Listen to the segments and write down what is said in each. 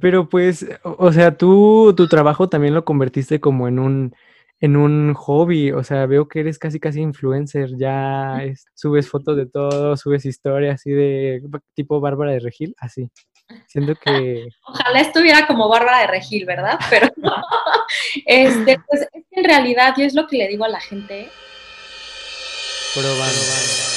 Pero pues, o sea, tú tu trabajo también lo convertiste como en un en un hobby, o sea, veo que eres casi, casi influencer, ya es subes fotos de todo, subes historias así de tipo Bárbara de Regil, así. Siento que Ojalá estuviera como Bárbara de Regil, ¿verdad? Pero este, pues es que en realidad yo es lo que le digo a la gente. probando.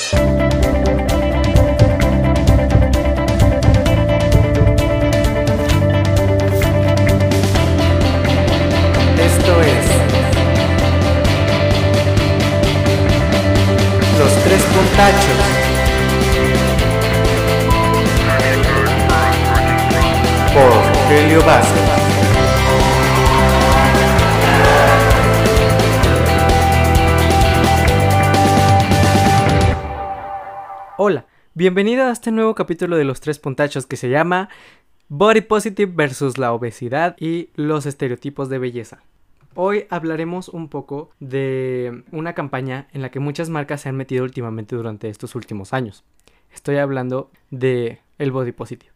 Tres Puntachos. Por Rogelio Vázquez. Hola, bienvenido a este nuevo capítulo de Los Tres Puntachos que se llama Body Positive versus la obesidad y los estereotipos de belleza. Hoy hablaremos un poco de una campaña en la que muchas marcas se han metido últimamente durante estos últimos años. Estoy hablando de el body positive.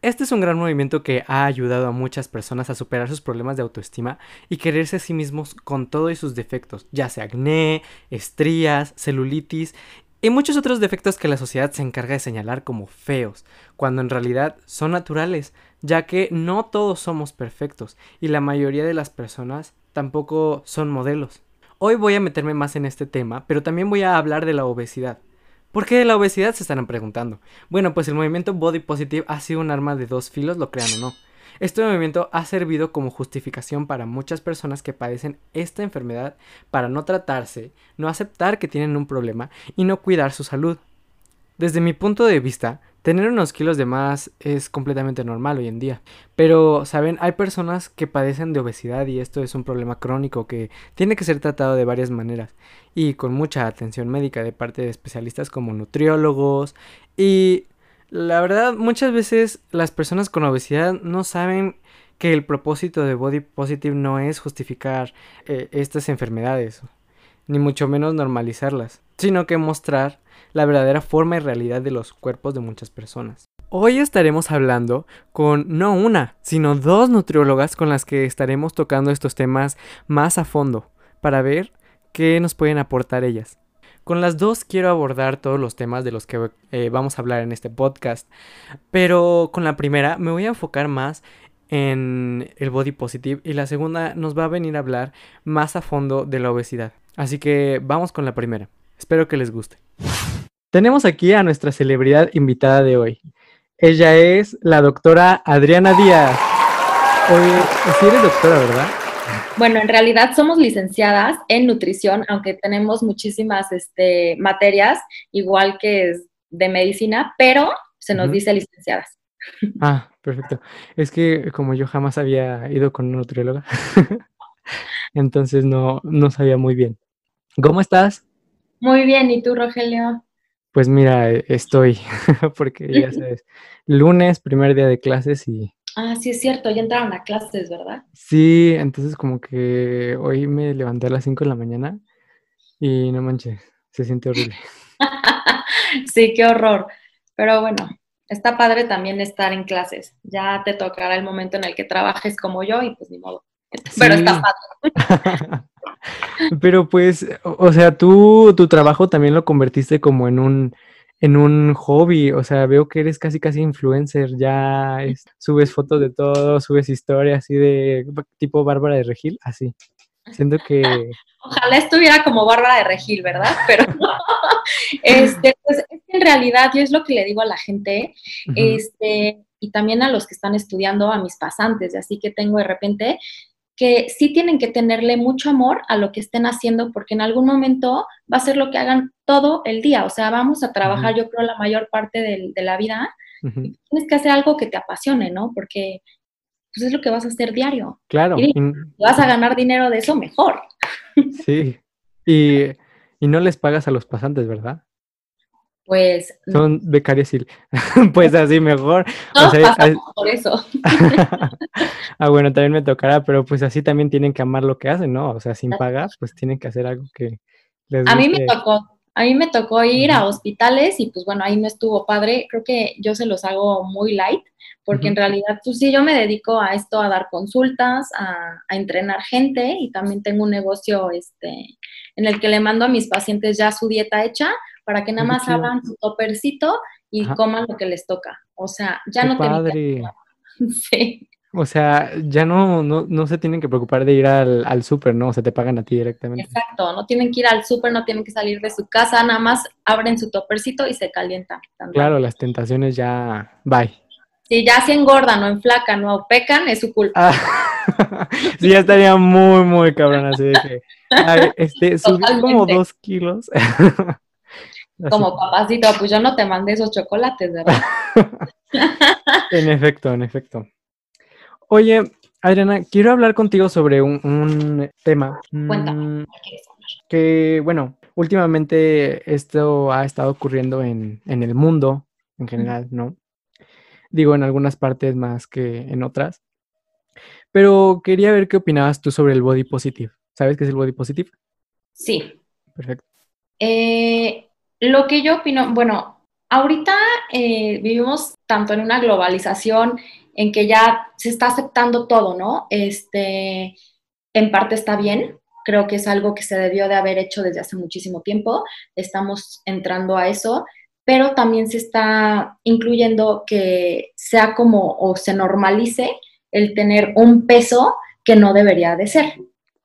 Este es un gran movimiento que ha ayudado a muchas personas a superar sus problemas de autoestima y quererse a sí mismos con todos sus defectos, ya sea acné, estrías, celulitis y muchos otros defectos que la sociedad se encarga de señalar como feos, cuando en realidad son naturales, ya que no todos somos perfectos y la mayoría de las personas tampoco son modelos. Hoy voy a meterme más en este tema, pero también voy a hablar de la obesidad. ¿Por qué de la obesidad? Se estarán preguntando. Bueno, pues el movimiento Body Positive ha sido un arma de dos filos, lo crean o no. Este movimiento ha servido como justificación para muchas personas que padecen esta enfermedad para no tratarse, no aceptar que tienen un problema y no cuidar su salud. Desde mi punto de vista, tener unos kilos de más es completamente normal hoy en día. Pero, ¿saben? Hay personas que padecen de obesidad y esto es un problema crónico que tiene que ser tratado de varias maneras y con mucha atención médica de parte de especialistas como nutriólogos y la verdad muchas veces las personas con obesidad no saben que el propósito de Body Positive no es justificar eh, estas enfermedades ni mucho menos normalizarlas, sino que mostrar la verdadera forma y realidad de los cuerpos de muchas personas. Hoy estaremos hablando con no una, sino dos nutriólogas con las que estaremos tocando estos temas más a fondo, para ver qué nos pueden aportar ellas. Con las dos quiero abordar todos los temas de los que eh, vamos a hablar en este podcast, pero con la primera me voy a enfocar más en el body positive y la segunda nos va a venir a hablar más a fondo de la obesidad. Así que vamos con la primera. Espero que les guste. Tenemos aquí a nuestra celebridad invitada de hoy. Ella es la doctora Adriana Díaz. Oye, sí eres doctora, ¿verdad? Bueno, en realidad somos licenciadas en nutrición, aunque tenemos muchísimas este, materias, igual que es de medicina, pero se nos dice licenciadas. Ah, perfecto. Es que como yo jamás había ido con una nutrióloga, entonces no, no sabía muy bien. ¿Cómo estás? Muy bien, ¿y tú, Rogelio? Pues mira, eh, estoy, porque ya sabes, lunes, primer día de clases y Ah, sí es cierto, ya entraron a clases, ¿verdad? sí, entonces como que hoy me levanté a las 5 de la mañana y no manches, se siente horrible. sí, qué horror. Pero bueno, está padre también estar en clases. Ya te tocará el momento en el que trabajes como yo y pues ni modo. Pero Sí. está padre. Pero pues, o sea, tú tu trabajo también lo convertiste como en un en un hobby, o sea, veo que eres casi, casi influencer, ya es subes fotos de todo, subes historias así de tipo Bárbara de Regil, así. Siento que Ojalá estuviera como Bárbara de Regil, ¿verdad? Pero este, pues es que en realidad yo es lo que le digo a la gente, este, y también a los que están estudiando, a mis pasantes, y así que tengo de repente, que sí tienen que tenerle mucho amor a lo que estén haciendo, porque en algún momento va a ser lo que hagan todo el día. O sea, vamos a trabajar, yo creo, la mayor parte del- de la vida. tienes que hacer algo que te apasione, ¿no? Porque pues, es lo que vas a hacer diario. Claro, Y vas a ganar dinero de eso, mejor. sí. Y y no les pagas a los pasantes, ¿verdad? Pues no, Son becarios y pues así mejor. O sea, por eso. ah, bueno, también me tocará, pero pues así también tienen que amar lo que hacen, ¿no? O sea, sin pagar, pues tienen que hacer algo que les A mí me guste. tocó, a mí me tocó ir a hospitales y pues bueno, ahí no estuvo padre. Creo que yo se los hago muy light porque en realidad, pues sí, yo me dedico a esto, a dar consultas, a, entrenar gente y también tengo un negocio este, en el que le mando a mis pacientes ya su dieta hecha para que nada más hagan su topercito y coman lo que les toca. O sea, ya no padre. tienen Sí. O sea, ya no, no, se tienen que preocupar de ir al, al súper, ¿no? O sea, te pagan a ti directamente. Exacto, no tienen que ir al súper, no tienen que salir de su casa, nada más abren su topercito y se calientan. Claro, las tentaciones ya, bye. Si ya se engordan o enflacan o pecan, es su culpa. Ah, sí, ya estaría muy, muy cabrón así de que, este, subí como dos kilos. Como papacito, pues yo no te mandé esos chocolates, ¿verdad? en efecto, en efecto. Oye, Adriana, quiero hablar contigo sobre un, tema. Cuéntame. Mm, que, bueno, últimamente esto ha estado ocurriendo en, el mundo en general, ¿no? Digo, en algunas partes más que en otras. Pero quería ver qué opinabas tú sobre el body positive. ¿Sabes qué es el body positive? Sí. Perfecto. Eh, lo que yo opino, bueno, ahorita eh, vivimos tanto en una globalización en que ya se está aceptando todo, ¿no? Este, en parte está bien, creo que es algo que se debió de haber hecho desde hace muchísimo tiempo, estamos entrando a eso, pero también se está incluyendo que sea como o se normalice el tener un peso que no debería de ser,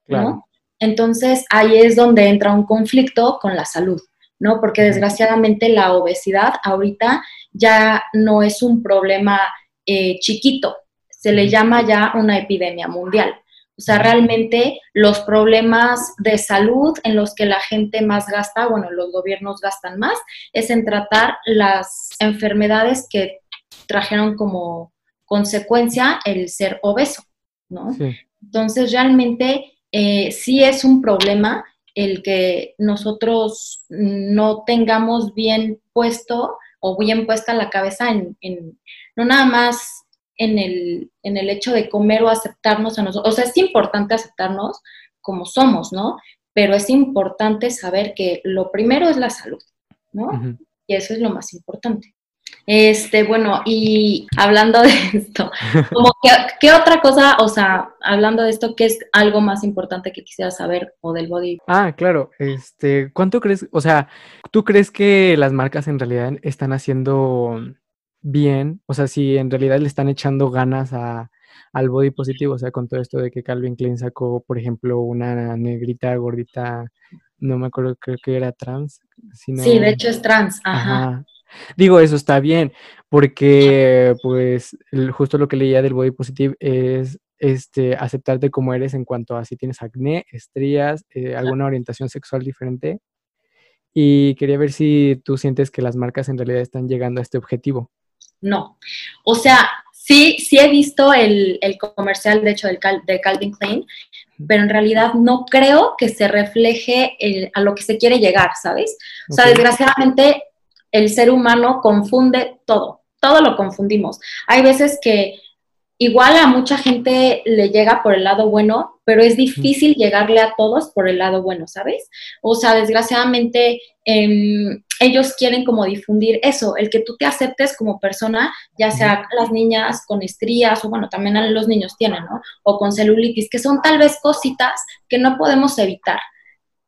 ¿no? Entonces ahí es donde entra un conflicto con la salud, ¿no? Porque desgraciadamente la obesidad ahorita ya no es un problema eh, chiquito, se le llama ya una epidemia mundial. O sea, realmente los problemas de salud en los que la gente más gasta, bueno, los gobiernos gastan más, es en tratar las enfermedades que trajeron como consecuencia el ser obeso, ¿no? Entonces, realmente eh, sí es un problema el que nosotros no tengamos bien puesto o bien puesta la cabeza en, no nada más en el, en el hecho de comer o aceptarnos a nosotros. O sea, es importante aceptarnos como somos, ¿no? Pero es importante saber que lo primero es la salud, ¿no? Y eso es lo más importante. Este, bueno, y hablando de esto, como ¿qué, otra cosa, o sea, hablando de esto, qué es algo más importante que quisiera saber o del body? Ah, claro, este, ¿cuánto crees, o sea, tú crees que las marcas en realidad están haciendo bien, o sea, si en realidad le están echando ganas a, al body positivo, o sea, con todo esto de que Calvin Klein sacó, por ejemplo, una negrita gordita, no me acuerdo, creo que era trans. Sí, de hecho es trans, ajá. Digo, eso está bien, porque pues justo lo que leía del body positive es este, aceptarte como eres en cuanto a si tienes acné, estrías, eh, alguna orientación sexual diferente. Y quería ver si tú sientes que las marcas en realidad están llegando a este objetivo. No. O sea, sí, sí he visto el, comercial, de hecho, del de Calvin Klein, pero en realidad no creo que se refleje a lo que se quiere llegar, ¿sabes? O sea, desgraciadamente el ser humano confunde todo, todo lo confundimos. Hay veces que igual a mucha gente le llega por el lado bueno, pero es difícil llegarle a todos por el lado bueno, ¿sabes? O sea, desgraciadamente em, ellos quieren como difundir eso, el que tú te aceptes como persona, ya sea las niñas con estrías o bueno, también los niños tienen, ¿no? O con celulitis, que son tal vez cositas que no podemos evitar.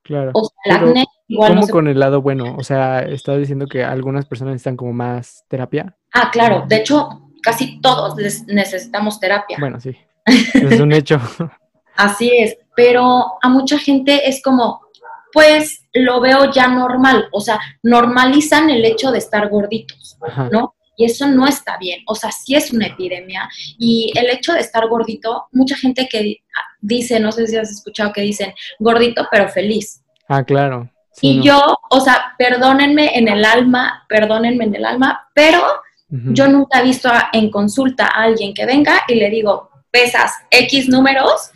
Claro. O sea, el acné ¿Cómo con el lado bueno? O sea, estás diciendo que algunas personas necesitan como más terapia. Ah, claro. De hecho, casi todos necesitamos terapia. Bueno, sí. Es un hecho. Así es. Pero a mucha gente es como, pues lo veo ya normal. O sea, normalizan el hecho de estar gorditos, ¿no? Y eso no está bien. O sea, sí es una epidemia. Y el hecho de estar gordito, mucha gente que dice, no sé si has escuchado que dicen, gordito pero feliz. Ah, claro y yo, o sea, perdónenme en el alma, perdónenme en el alma, pero yo nunca he visto en consulta a alguien que venga y le digo, pesas X números,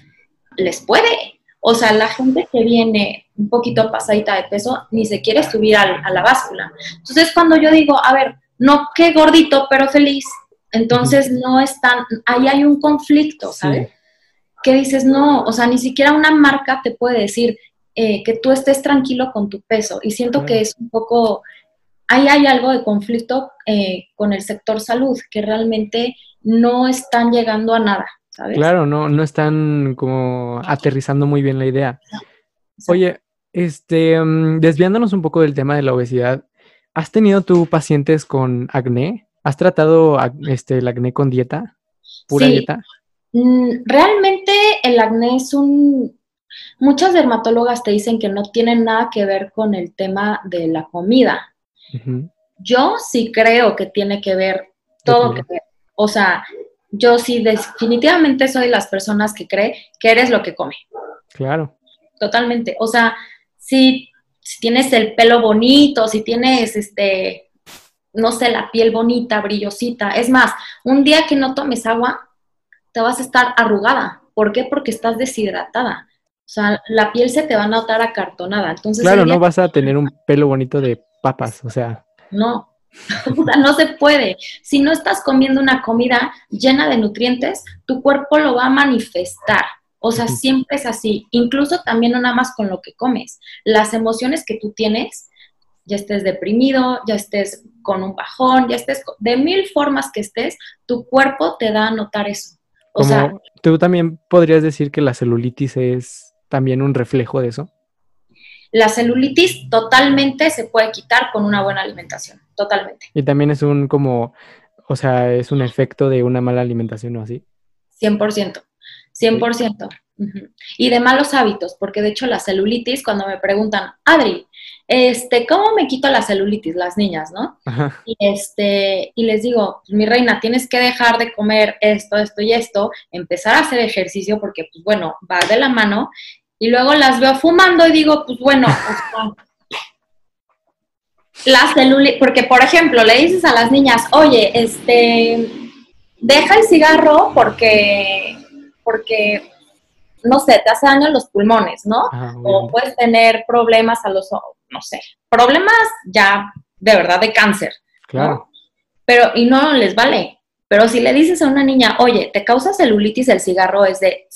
les puede. O sea, la gente que viene un poquito pasadita de peso ni se quiere subir a la báscula. Entonces, cuando yo digo, a ver, no qué gordito, pero feliz, entonces no están, ahí hay un conflicto, ¿sabes? Que dices, no, o sea, ni siquiera una marca te puede decir, eh, que tú estés tranquilo con tu peso. Y siento que es un poco, ahí hay algo de conflicto eh, con el sector salud, que realmente no están llegando a nada, ¿sabes? Claro, no, no están como aterrizando muy bien la idea. Oye, este, mm, desviándonos un poco del tema de la obesidad, ¿has tenido tú pacientes con acné? ¿Has tratado este, el acné con dieta? ¿Pura dieta? Mm, realmente el acné es un... Muchas dermatólogas te dicen que no tienen nada que ver con el tema de la comida. Yo sí creo que tiene que ver todo que ver. O sea, yo sí definitivamente soy las personas que cree que eres lo que come. Claro. Totalmente. O sea, si, tienes el pelo bonito, si tienes este, no sé, la piel bonita, brillosita. Es más, un día que no tomes agua, te vas a estar arrugada. ¿Por qué? Porque estás deshidratada. O sea, la piel se te va a notar acartonada. Entonces, claro, no vas a tener un pelo bonito de papas, o sea. No, no se puede. Si no estás comiendo una comida llena de nutrientes, tu cuerpo lo va a manifestar. O sea, siempre es así. Incluso también no nada más con lo que comes. Las emociones que tú tienes, ya estés deprimido, ya estés con un bajón, ya estés de mil formas que estés, tu cuerpo te da a notar eso. O sea, tú también podrías decir que la celulitis es también un reflejo de eso. La celulitis totalmente se puede quitar con una buena alimentación, totalmente. Y también es un como, o sea, es un efecto de una mala alimentación o así. 100%. 100%. Y de malos hábitos, porque de hecho la celulitis, cuando me preguntan, Adri, este, ¿cómo me quito la celulitis? Las niñas, ¿no? Y, este, y les digo, pues, mi reina, tienes que dejar de comer esto, esto y esto, empezar a hacer ejercicio, porque, pues bueno, va de la mano, y luego las veo fumando y digo, pues bueno, la celulitis, porque por ejemplo, le dices a las niñas, oye, este, deja el cigarro porque porque, no sé, te hace daño a los pulmones, ¿no? o puedes tener problemas a los, no sé, problemas ya de verdad de cáncer. Claro. Pero, y no les vale. Pero si le dices a una niña, oye, te causa celulitis el cigarro, es de,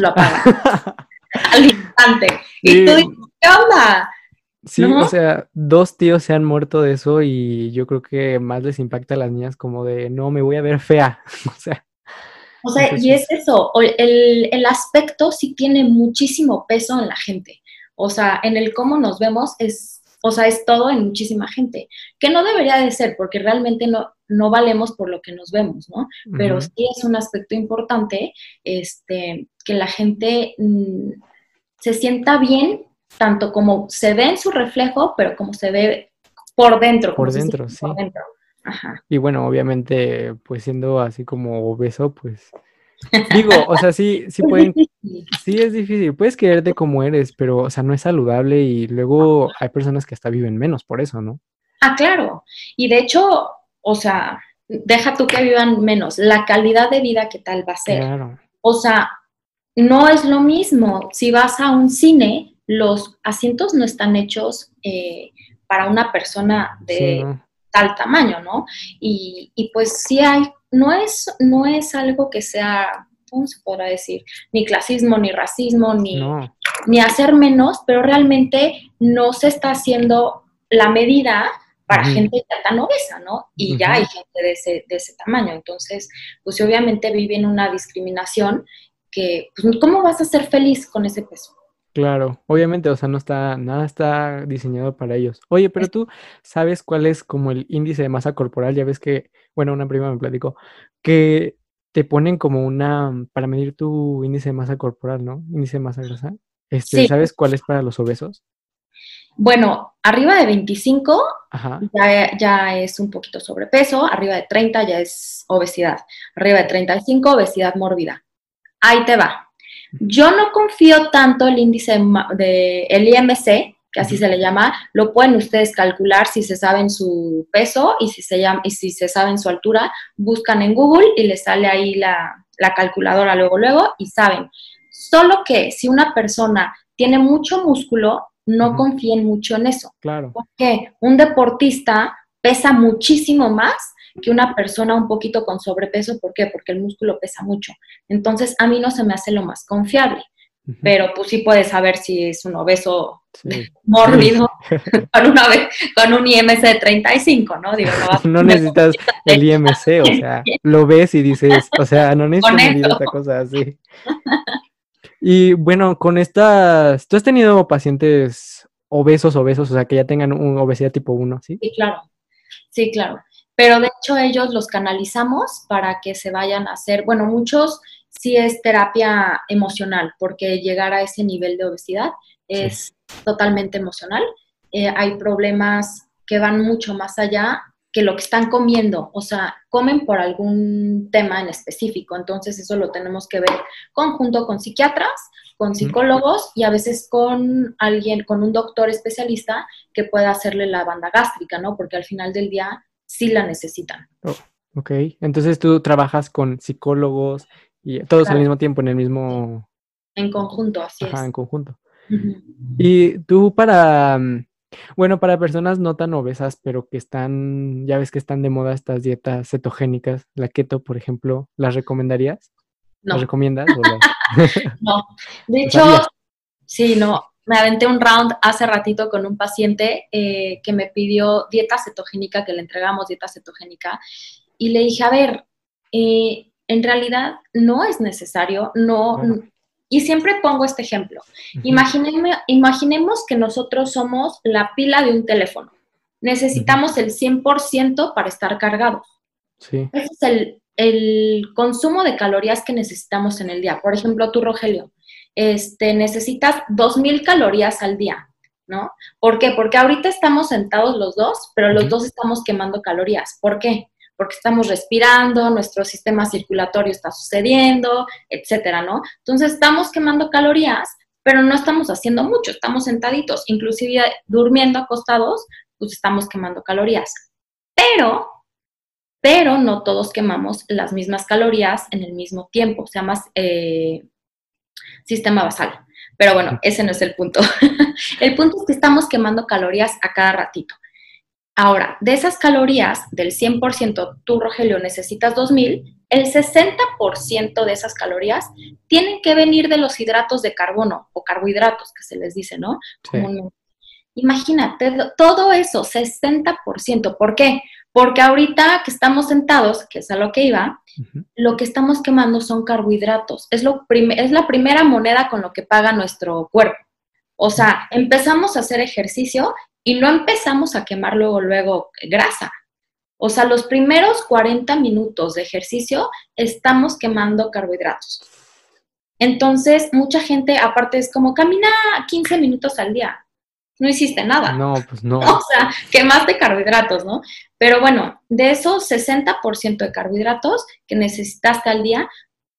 lo apaga. al instante. Y tú dices, ¿qué onda? Sí, o sea, dos tíos se han muerto de eso y yo creo que más les impacta a las niñas como de, no, me voy a ver fea. o sea, o sea, y es eso, el, el, aspecto sí tiene muchísimo peso en la gente. O sea, en el cómo nos vemos es, o sea, es todo en muchísima gente, que no debería de ser, porque realmente no, no valemos por lo que nos vemos, ¿no? Pero sí es un aspecto importante, este, que la gente mm, se sienta bien, tanto como se ve en su reflejo, pero como se ve por dentro. Por dentro, sí. Por dentro. Y bueno, obviamente, pues siendo así como obeso, pues digo, o sea, sí, sí pueden, sí es difícil, puedes quererte como eres, pero, o sea, no es saludable y luego hay personas que hasta viven menos por eso, ¿no? Ah, claro. Y de hecho, o sea, deja tú que vivan menos, la calidad de vida que tal va a ser. Claro. O sea, no es lo mismo. Si vas a un cine, los asientos no están hechos eh, para una persona de tal tamaño, ¿no? Y, pues sí hay, no es, no es algo que sea, ¿cómo se podrá decir? Ni clasismo, ni racismo, ni, ni hacer menos, pero realmente no se está haciendo la medida para gente tan obesa, ¿no? Y ya hay gente de ese, de ese tamaño. Entonces, pues obviamente viven una discriminación que, pues, ¿cómo vas a ser feliz con ese peso? Claro, obviamente, o sea, no está, nada está diseñado para ellos. Oye, pero tú sabes cuál es como el índice de masa corporal, ya ves que, bueno, una prima me platicó, que te ponen como una, para medir tu índice de masa corporal, ¿no? Índice de masa grasa. Este, ¿Sabes cuál es para los obesos? Bueno, arriba de 25 ya, ya, es un poquito sobrepeso, arriba de 30 ya es obesidad, arriba de 35 obesidad mórbida. Ahí te va. Yo no confío tanto el índice de el IMC, que así se le llama, lo pueden ustedes calcular si se saben su peso y si se llama, y si se saben su altura, buscan en Google y les sale ahí la, calculadora luego luego y saben. Solo que si una persona tiene mucho músculo, no confíen mucho en eso. Claro. Porque un deportista pesa muchísimo más que una persona un poquito con sobrepeso. ¿Por qué? Porque el músculo pesa mucho. Entonces, a mí no se me hace lo más confiable. pero pues sí puedes saber si es un obeso mórbido con, una, con un IMC de 35, ¿no? Digo, no, necesitas el IMC, o sea, lo ves y dices, o sea, no necesitas otra cosa así. Y bueno, con estas, ¿tú has tenido pacientes obesos, obesos, o sea, que ya tengan una obesidad tipo 1, ¿sí? Sí, claro, sí, claro. Pero de hecho ellos los canalizamos para que se vayan a hacer, bueno, muchos sí es terapia emocional, porque llegar a ese nivel de obesidad es totalmente emocional. Eh, hay problemas que van mucho más allá que lo que están comiendo, o sea, comen por algún tema en específico, entonces eso lo tenemos que ver conjunto con psiquiatras, con psicólogos y a veces con alguien, con un doctor especialista que pueda hacerle la banda gástrica, ¿no? Porque al final del día sí la necesitan. Oh, ok, entonces tú trabajas con psicólogos y todos al mismo tiempo en el mismo... En conjunto, así Ajá, en conjunto. Y tú para, mm, bueno, para personas no tan obesas, pero que están, ya ves que están de moda estas dietas cetogénicas, la keto, por ejemplo, ¿las recomendarías? No. ¿Las recomiendas? no. De hecho, sí, no. Me aventé un round hace ratito con un paciente eh, que me pidió dieta cetogénica, que le entregamos dieta cetogénica, y le dije, a ver, eh, en realidad no es necesario, no, y siempre pongo este ejemplo. imaginemos que nosotros somos la pila de un teléfono. Necesitamos el 100% para estar cargados. Ese es el, el, consumo de calorías que necesitamos en el día. Por ejemplo, tú, Rogelio, este, necesitas 2.000 calorías al día, ¿no? ¿Por qué? Porque ahorita estamos sentados los dos, pero los dos estamos quemando calorías. ¿Por qué? porque estamos respirando, nuestro sistema circulatorio está sucediendo, etcétera, ¿no? Entonces estamos quemando calorías, pero no estamos haciendo mucho, estamos sentaditos, inclusive durmiendo acostados, pues estamos quemando calorías. Pero, pero no todos quemamos las mismas calorías en el mismo tiempo, se llama eh, sistema basal. Pero bueno, ese no es el punto. el punto es que estamos quemando calorías a cada ratito. Ahora, de esas calorías, del 100%, tú, Rogelio, necesitas 2000, el 60% de esas calorías tienen que venir de los hidratos de carbono o carbohidratos, que se les dice, ¿no? Imagínate, todo eso, 60%. ¿Por qué? Porque ahorita que estamos sentados, que es a lo que iba, lo que estamos quemando son carbohidratos. Es, lo es la primera moneda con lo que paga nuestro cuerpo. O sea, empezamos a hacer ejercicio y no empezamos a quemar luego, luego grasa. O sea, los primeros 40 minutos de ejercicio estamos quemando carbohidratos. Entonces, mucha gente, aparte, es como camina 15 minutos al día. No hiciste nada. No, pues no. O sea, quemaste carbohidratos, ¿no? Pero bueno, de esos 60% de carbohidratos que necesitaste al día,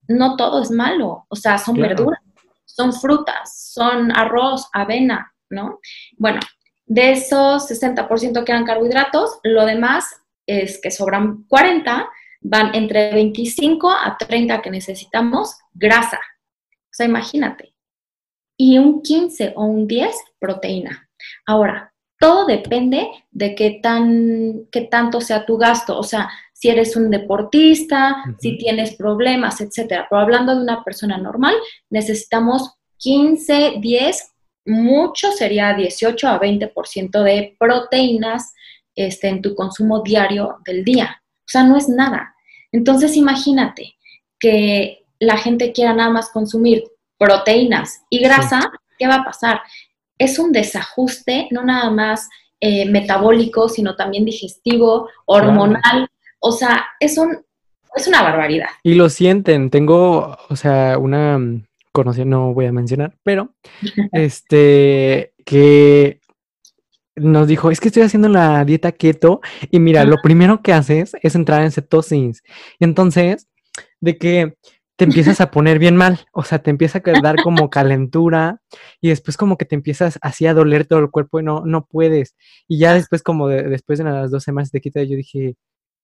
no todo es malo. O sea, son verduras, son frutas, son arroz, avena, ¿no? Bueno, de esos 60% que eran carbohidratos, lo demás es que sobran 40, van entre 25 a 30 que necesitamos grasa. O sea, imagínate. Y un 15 o un 10 proteína. Ahora, todo depende de qué, tan, qué tanto sea tu gasto. O sea, si eres un deportista, si tienes problemas, etcétera. Pero hablando de una persona normal, necesitamos 15, 10 mucho sería 18 a 20% de proteínas este, en tu consumo diario del día. O sea, no es nada. Entonces, imagínate que la gente quiera nada más consumir proteínas y grasa, ¿qué va a pasar? Es un desajuste, no nada más eh, metabólico, sino también digestivo, hormonal. O sea, es, un, es una barbaridad. Y lo sienten. Tengo, o sea, una conocí, no voy a mencionar, pero este, que nos dijo, es que estoy haciendo la dieta keto y mira, lo primero que haces es entrar en cetosis. Y entonces, de que te empiezas a poner bien mal, o sea, te empieza a dar como calentura y después como que te empiezas así a doler todo el cuerpo y no, no puedes. Y ya después como después de las dos semanas de quita, yo dije,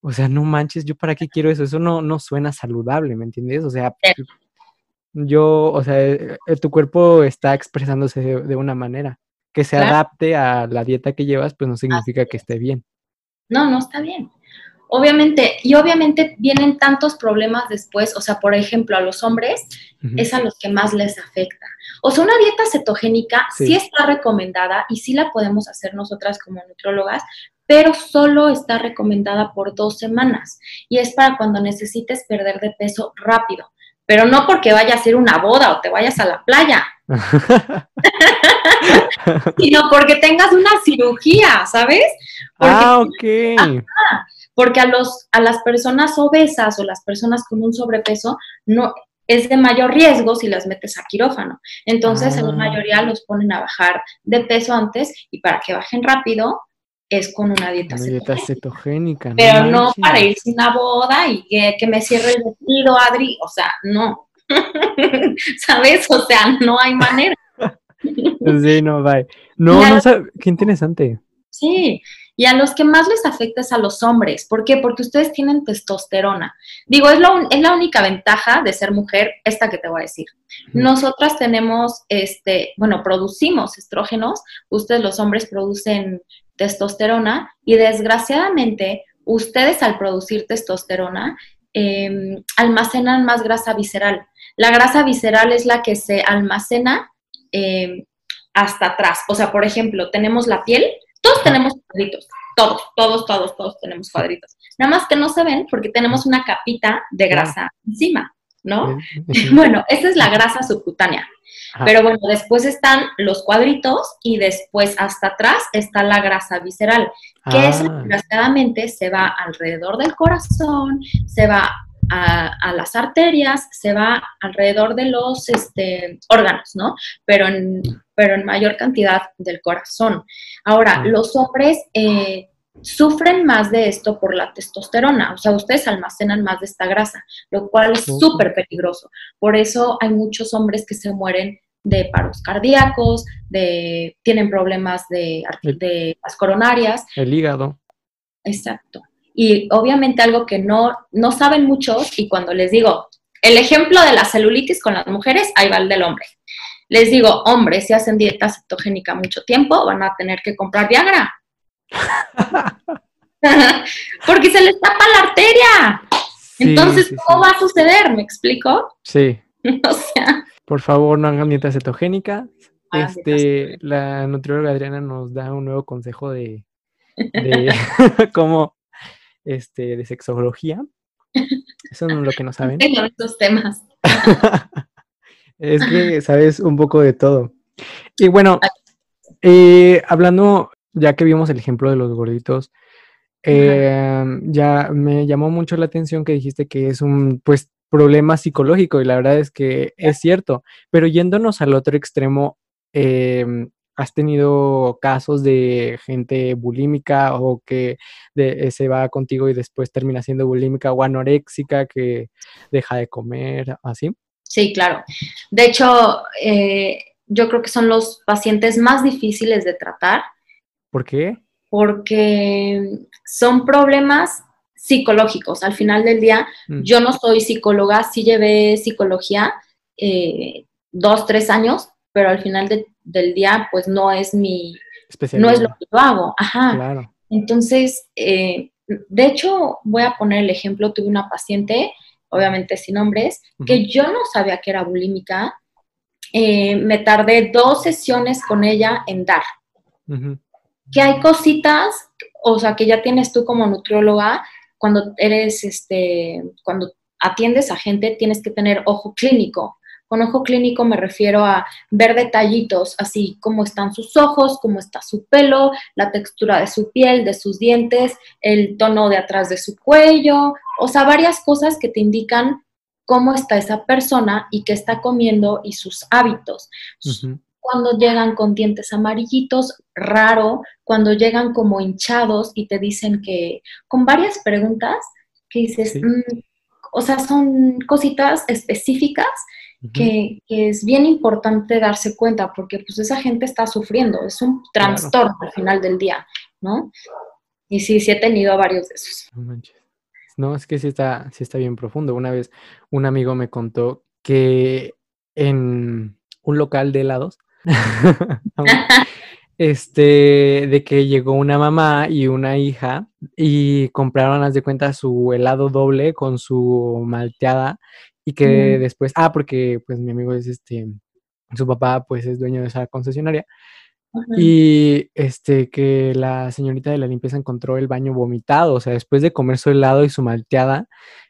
o sea, no manches, ¿yo para qué quiero eso? Eso no, no suena saludable, ¿me entiendes? O sea, yo, o sea, eh, eh, tu cuerpo está expresándose de, una manera. Que se adapte a la dieta que llevas, pues no significa que esté bien. No, no está bien. Obviamente, y obviamente vienen tantos problemas después, o sea, por ejemplo, a los hombres es a los que más les afecta. O sea, una dieta cetogénica sí. está recomendada y sí la podemos hacer nosotras como nutrólogas, pero solo está recomendada por dos semanas y es para cuando necesites perder de peso rápido, pero no porque vayas a hacer una boda o te vayas a la playa, sino porque tengas una cirugía, ¿sabes? ah, ok. Porque a, los, a las personas obesas o las personas con un sobrepeso no es de mayor riesgo si las metes a quirófano. Entonces, en la ah. mayoría los ponen a bajar de peso antes y para que bajen rápido, es con una dieta, cetogénica. Pero no para irse a una boda y que, me cierre el vestido, Adri. O sea, no. ¿Sabes? O sea, no hay manera. sí, no, bye. No, no, qué interesante. Sí, y a los que más les afecta es a los hombres. ¿Por qué? Porque ustedes tienen testosterona. Digo, es, es la única ventaja de ser mujer, esta que te voy a decir. Nosotras tenemos, este, bueno, producimos estrógenos, ustedes los hombres producen testosterona y desgraciadamente ustedes al producir testosterona em, almacenan más grasa visceral. La grasa visceral es la que se almacena em, hasta atrás. O sea, por ejemplo, tenemos la piel, todos tenemos cuadritos, todos, todos, todos, todos tenemos cuadritos. Nada más que no se ven porque tenemos una capita de grasa encima, ¿no? bueno, esa es la grasa subcutánea. Pero bueno, después están los cuadritos y después hasta atrás está la grasa visceral, que es, ah. desgraciadamente se va alrededor del corazón, se va a, las arterias, se va alrededor de los este, órganos, ¿no? Pero en, pero en mayor cantidad del corazón. Ahora, ah. los hombres eh, sufren más de esto por la testosterona, o sea, ustedes almacenan más de esta grasa, lo cual es súper peligroso. Por eso hay muchos hombres que se mueren de paros cardíacos, de, tienen problemas de, de las coronarias. El hígado. Exacto. Y obviamente algo que no, no saben muchos, y cuando les digo, el ejemplo de la celulitis con las mujeres, ahí va el del hombre. Les digo, hombres, si hacen dieta cetogénica mucho tiempo, van a tener que comprar Viagra. Porque se les tapa la arteria. Entonces, ¿cómo va a suceder? ¿Me explico? Sí. o sea. Por favor, no hagan dieta cetogénica. este, la nutrióloga Adriana nos da un nuevo consejo de, de cómo, este, de sexología. Eso no es lo que no saben. Tengo estos temas. es que sabes un poco de todo. Y bueno, eh, hablando, ya que vimos el ejemplo de los gorditos, eh, ya me llamó mucho la atención que dijiste que es un, pues, problema psicológico y la verdad es que es cierto, pero yéndonos al otro extremo, em, ¿has tenido casos de gente bulímica o que eh, se va contigo y después termina siendo bulímica o anoréxica que deja de comer, así? Sí, claro. De hecho, eh, yo creo que son los pacientes más difíciles de tratar. ¿Por qué? Porque son problemas psicológicos. Al final del día, mm. yo no soy psicóloga, sí llevé psicología eh, dos, tres años, pero al final del día, pues no es mi, no es lo que yo hago. Ajá. Entonces, eh, de hecho, voy a poner el ejemplo, tuve una paciente, obviamente sin nombres, que yo no sabía que era bulímica. Eh, me tardé dos sesiones con ella en dar. Que hay cositas, o sea, que ya tienes tú como nutrióloga, cuando eres, este, cuando atiendes a gente, tienes que tener ojo clínico. Con ojo clínico me refiero a ver detallitos, así como están sus ojos, cómo está su pelo, la textura de su piel, de sus dientes, el tono de atrás de su cuello, o sea, varias cosas que te indican cómo está esa persona y qué está comiendo y sus hábitos. Cuando llegan con dientes amarillitos, raro, cuando llegan como hinchados y te dicen que, con varias preguntas, que dices, mm, o sea, son cositas específicas que, es bien importante darse cuenta porque pues esa gente está sufriendo, es un trastorno al final del día, ¿no? Y sí, sí he tenido varios de esos. No, no, es que sí está, sí está bien profundo. Una vez un amigo me contó que en un local de helados este, de que llegó una mamá y una hija y compraron, las de cuenta, su helado doble con su malteada y que después, ah, porque pues mi amigo es este, su papá pues es dueño de esa concesionaria y este, que la señorita de la limpieza encontró el baño vomitado, o sea, después de comer su helado y su malteada,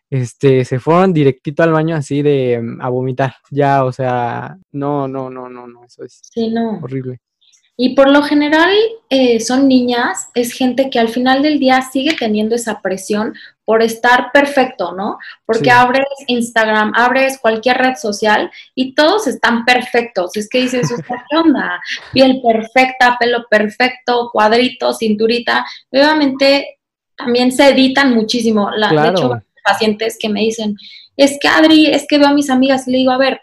este, se fueron directito al baño así de mm, a vomitar, ya, o sea, no, no, no, no, no, eso es horrible. Y por lo general eh, son niñas, es gente que al final del día sigue teniendo esa presión por estar perfecto, ¿no? Porque abres Instagram, abres cualquier red social y todos están perfectos. Es que dices, ¿qué onda? Piel perfecta, pelo perfecto, cuadrito, cinturita. Obviamente también se editan muchísimo. La, De hecho, pacientes que me dicen, es que Adri, es que veo a mis amigas y le digo, a ver,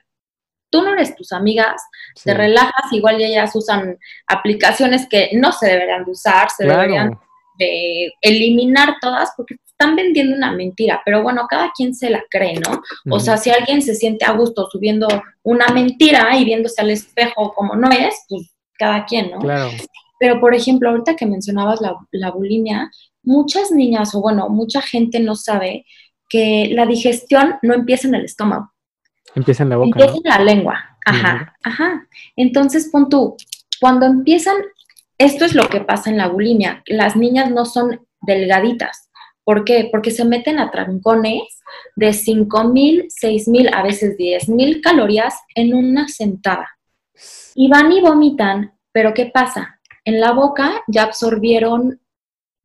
tú no eres tus amigas, te relajas, igual ellas usan aplicaciones que no se deberían de usar, se deberían de eliminar todas porque están vendiendo una mentira, pero bueno, cada quien se la cree, ¿no? O sea, si alguien se siente a gusto subiendo una mentira y viéndose al espejo como no es, pues cada quien, ¿no? Claro. Pero, por ejemplo, ahorita que mencionabas la, la bulimia, muchas niñas o bueno, mucha gente no sabe que la digestión no empieza en el estómago. Empieza en la boca. Empieza en la lengua. Ajá, ajá. Entonces, pon tú, cuando empiezan, esto es lo que pasa en la bulimia. Las niñas no son delgaditas. ¿Por qué? Porque se meten a trancones de 5.000, 6.000, a veces 10.000 calorías en una sentada. Y van y vomitan, pero ¿qué pasa? En la boca ya absorbieron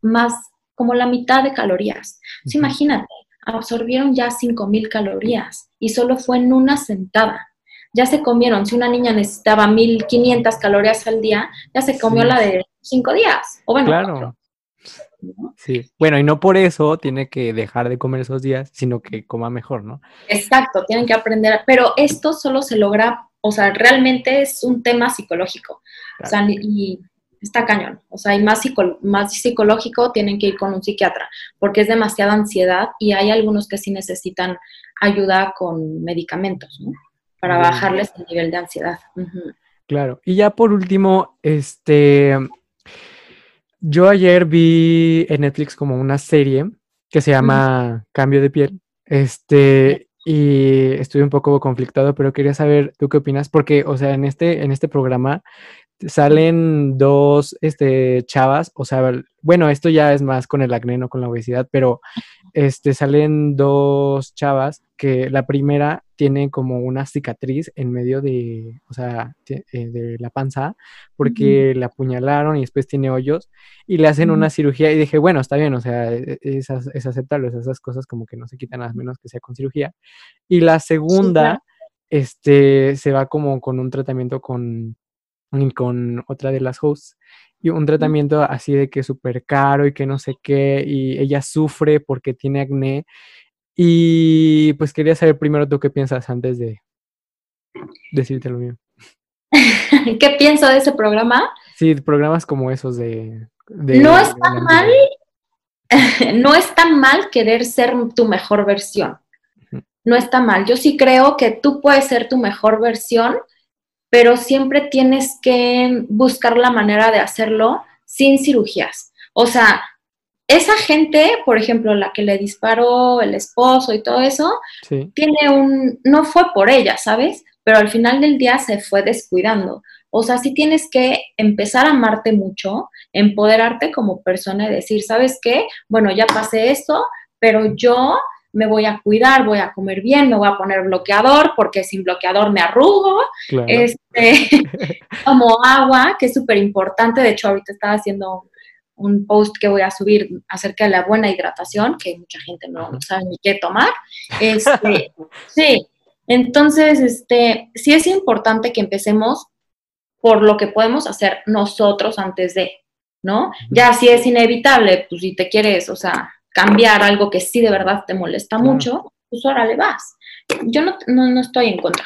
más, como la mitad de calorías. imagínate, absorbieron ya 5.000 calorías y solo fue en una sentada. Ya se comieron, si una niña necesitaba 1.500 calorías al día, ya se comió la de 5 días. O bueno, claro. Sí, bueno, y no por eso tiene que dejar de comer esos días, sino que coma mejor, ¿no? Exacto, tienen que aprender, pero esto solo se logra, o sea, realmente es un tema psicológico. O sea, y está cañón. O sea, hay más, más psicológico, tienen que ir con un psiquiatra, porque es demasiada ansiedad y hay algunos que sí necesitan ayuda con medicamentos, ¿no? Para bajarles el nivel de ansiedad. Claro. Y ya por último, este, yo ayer vi en Netflix como una serie que se llama Cambio de piel. Este, y estoy un poco conflictado, pero quería saber tú qué opinas, porque, o sea, en este, en este programa salen dos este, chavas, o sea, bueno, esto ya es más con el acné, no con la obesidad, pero este, salen dos chavas que la primera tiene como una cicatriz en medio de, o sea, eh, de la panza, porque la apuñalaron y después tiene hoyos y le hacen una cirugía y dije, bueno, está bien, o sea, e, e, es, es aceptable, esas cosas como que no se quitan a menos que sea con cirugía. Y la segunda, este, se va como con un tratamiento con con otra de las hosts. Y un tratamiento así de que es súper caro y que no sé qué, y ella sufre porque tiene acné. Y pues quería saber primero tú qué piensas antes de decirte lo mío. ¿Qué pienso de ese programa? Sí, programas como esos de... no está mal, no está mal querer ser tu mejor versión. No está mal. Yo sí creo que tú puedes ser tu mejor versión pero siempre tienes que buscar la manera de hacerlo sin cirugías. O sea, esa gente, por ejemplo, la que le disparó el esposo y todo eso, tiene un, no fue por ella, ¿sabes? Pero al final del día se fue descuidando. O sea, sí tienes que empezar a amarte mucho, empoderarte como persona y decir, ¿sabes qué? Bueno, ya pasé esto, pero yo me voy a cuidar, voy a comer bien, me voy a poner bloqueador porque sin bloqueador me arrugo, este, como agua, que es súper importante, de hecho ahorita estaba haciendo un post que voy a subir acerca de la buena hidratación, que mucha gente no, sabe ni qué tomar. Este, sí, entonces, este, sí es importante que empecemos por lo que podemos hacer nosotros antes de, ¿no? Ya si es inevitable, pues si te quieres, o sea, cambiar algo que sí de verdad te molesta mucho, pues ahora le vas. Yo no, no, estoy en contra.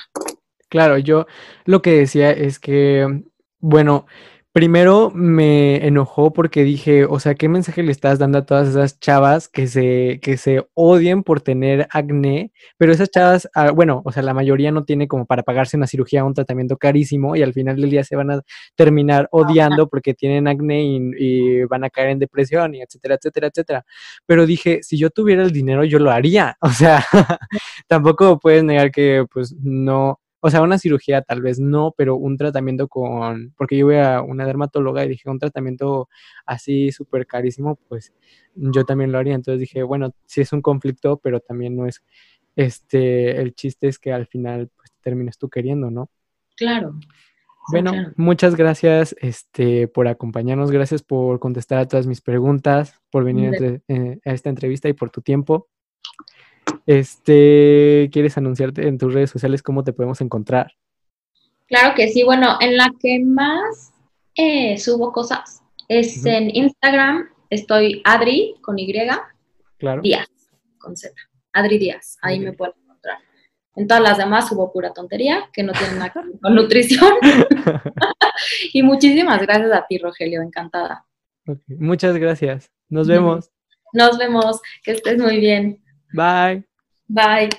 Claro, yo lo que decía es que, bueno, primero me enojó porque dije, o sea, ¿qué mensaje le estás dando a todas esas chavas que se, que se odien por tener acné? Pero esas chavas, ah, bueno, o sea, la mayoría no tiene como para pagarse una cirugía, un tratamiento carísimo y al final del día se van a terminar odiando porque tienen acné y, y van a caer en depresión y etcétera, etcétera, etcétera. Pero dije, si yo tuviera el dinero, yo lo haría. O sea, tampoco puedes negar que pues no o sea, una cirugía tal vez no, pero un tratamiento con, porque yo voy a una dermatóloga y dije, un tratamiento así súper carísimo, pues yo también lo haría. Entonces dije, bueno, sí es un conflicto, pero también no es, este, el chiste es que al final pues termines tú queriendo, ¿no? Claro. Bueno, muchas gracias este, por acompañarnos, gracias por contestar a todas mis preguntas, por venir eh, a esta entrevista y por tu tiempo. Este, ¿quieres anunciarte en tus redes sociales cómo te podemos encontrar? Claro que sí, bueno, en la que más eh, subo cosas es en Instagram, estoy Adri con Y, claro. Díaz con Z, Adri Díaz, ahí me pueden encontrar. En todas las demás subo pura tontería, que no tienen nada que ver con nutrición. y muchísimas gracias a ti, Rogelio, encantada. Muchas gracias. Nos vemos. Nos vemos. Que estés muy bien. Bye. Bye.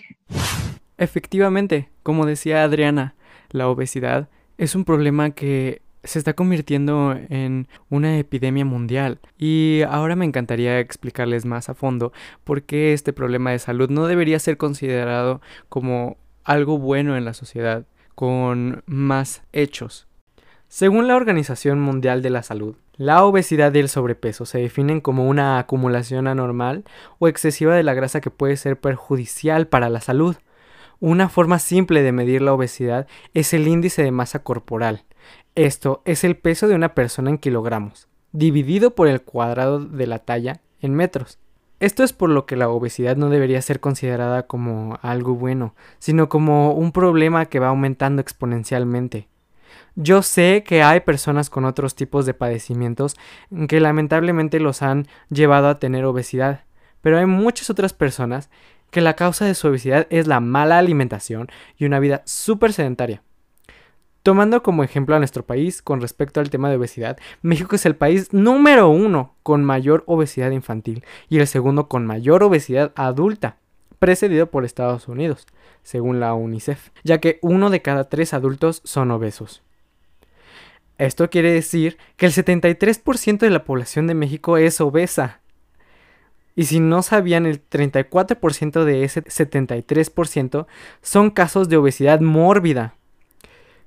Efectivamente, como decía Adriana, la obesidad es un problema que se está convirtiendo en una epidemia mundial y ahora me encantaría explicarles más a fondo por qué este problema de salud no debería ser considerado como algo bueno en la sociedad con más hechos. Según la Organización Mundial de la Salud, la obesidad y el sobrepeso se definen como una acumulación anormal o excesiva de la grasa que puede ser perjudicial para la salud. Una forma simple de medir la obesidad es el índice de masa corporal. Esto es el peso de una persona en kilogramos, dividido por el cuadrado de la talla en metros. Esto es por lo que la obesidad no debería ser considerada como algo bueno, sino como un problema que va aumentando exponencialmente. Yo sé que hay personas con otros tipos de padecimientos que lamentablemente los han llevado a tener obesidad, pero hay muchas otras personas que la causa de su obesidad es la mala alimentación y una vida súper sedentaria. Tomando como ejemplo a nuestro país con respecto al tema de obesidad, México es el país número uno con mayor obesidad infantil y el segundo con mayor obesidad adulta, precedido por Estados Unidos, según la UNICEF, ya que uno de cada tres adultos son obesos. Esto quiere decir que el 73% de la población de México es obesa. Y si no sabían, el 34% de ese 73% son casos de obesidad mórbida.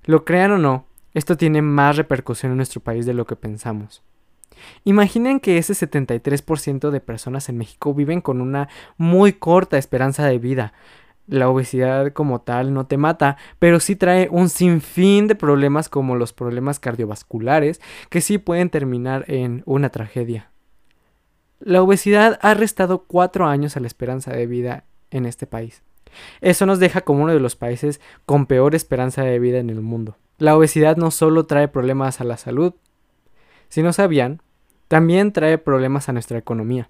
Lo crean o no, esto tiene más repercusión en nuestro país de lo que pensamos. Imaginen que ese 73% de personas en México viven con una muy corta esperanza de vida, la obesidad como tal no te mata, pero sí trae un sinfín de problemas como los problemas cardiovasculares que sí pueden terminar en una tragedia. La obesidad ha restado cuatro años a la esperanza de vida en este país. Eso nos deja como uno de los países con peor esperanza de vida en el mundo. La obesidad no solo trae problemas a la salud, si no sabían, también trae problemas a nuestra economía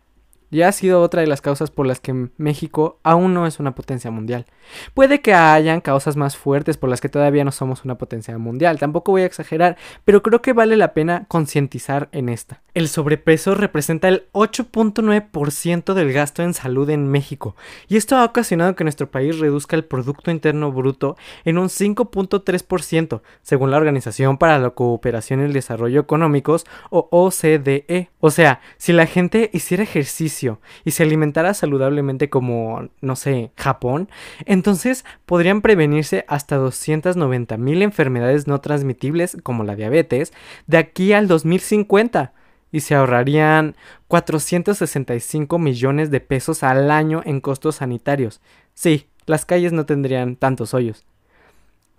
y ha sido otra de las causas por las que México aún no es una potencia mundial. Puede que hayan causas más fuertes por las que todavía no somos una potencia mundial, tampoco voy a exagerar, pero creo que vale la pena concientizar en esta. El sobrepeso representa el 8.9% del gasto en salud en México, y esto ha ocasionado que nuestro país reduzca el Producto Interno Bruto en un 5.3%, según la Organización para la Cooperación y el Desarrollo Económicos, o OCDE. O sea, si la gente hiciera ejercicio, y se alimentara saludablemente como, no sé, Japón, entonces podrían prevenirse hasta 290 mil enfermedades no transmitibles como la diabetes de aquí al 2050 y se ahorrarían 465 millones de pesos al año en costos sanitarios. Sí, las calles no tendrían tantos hoyos.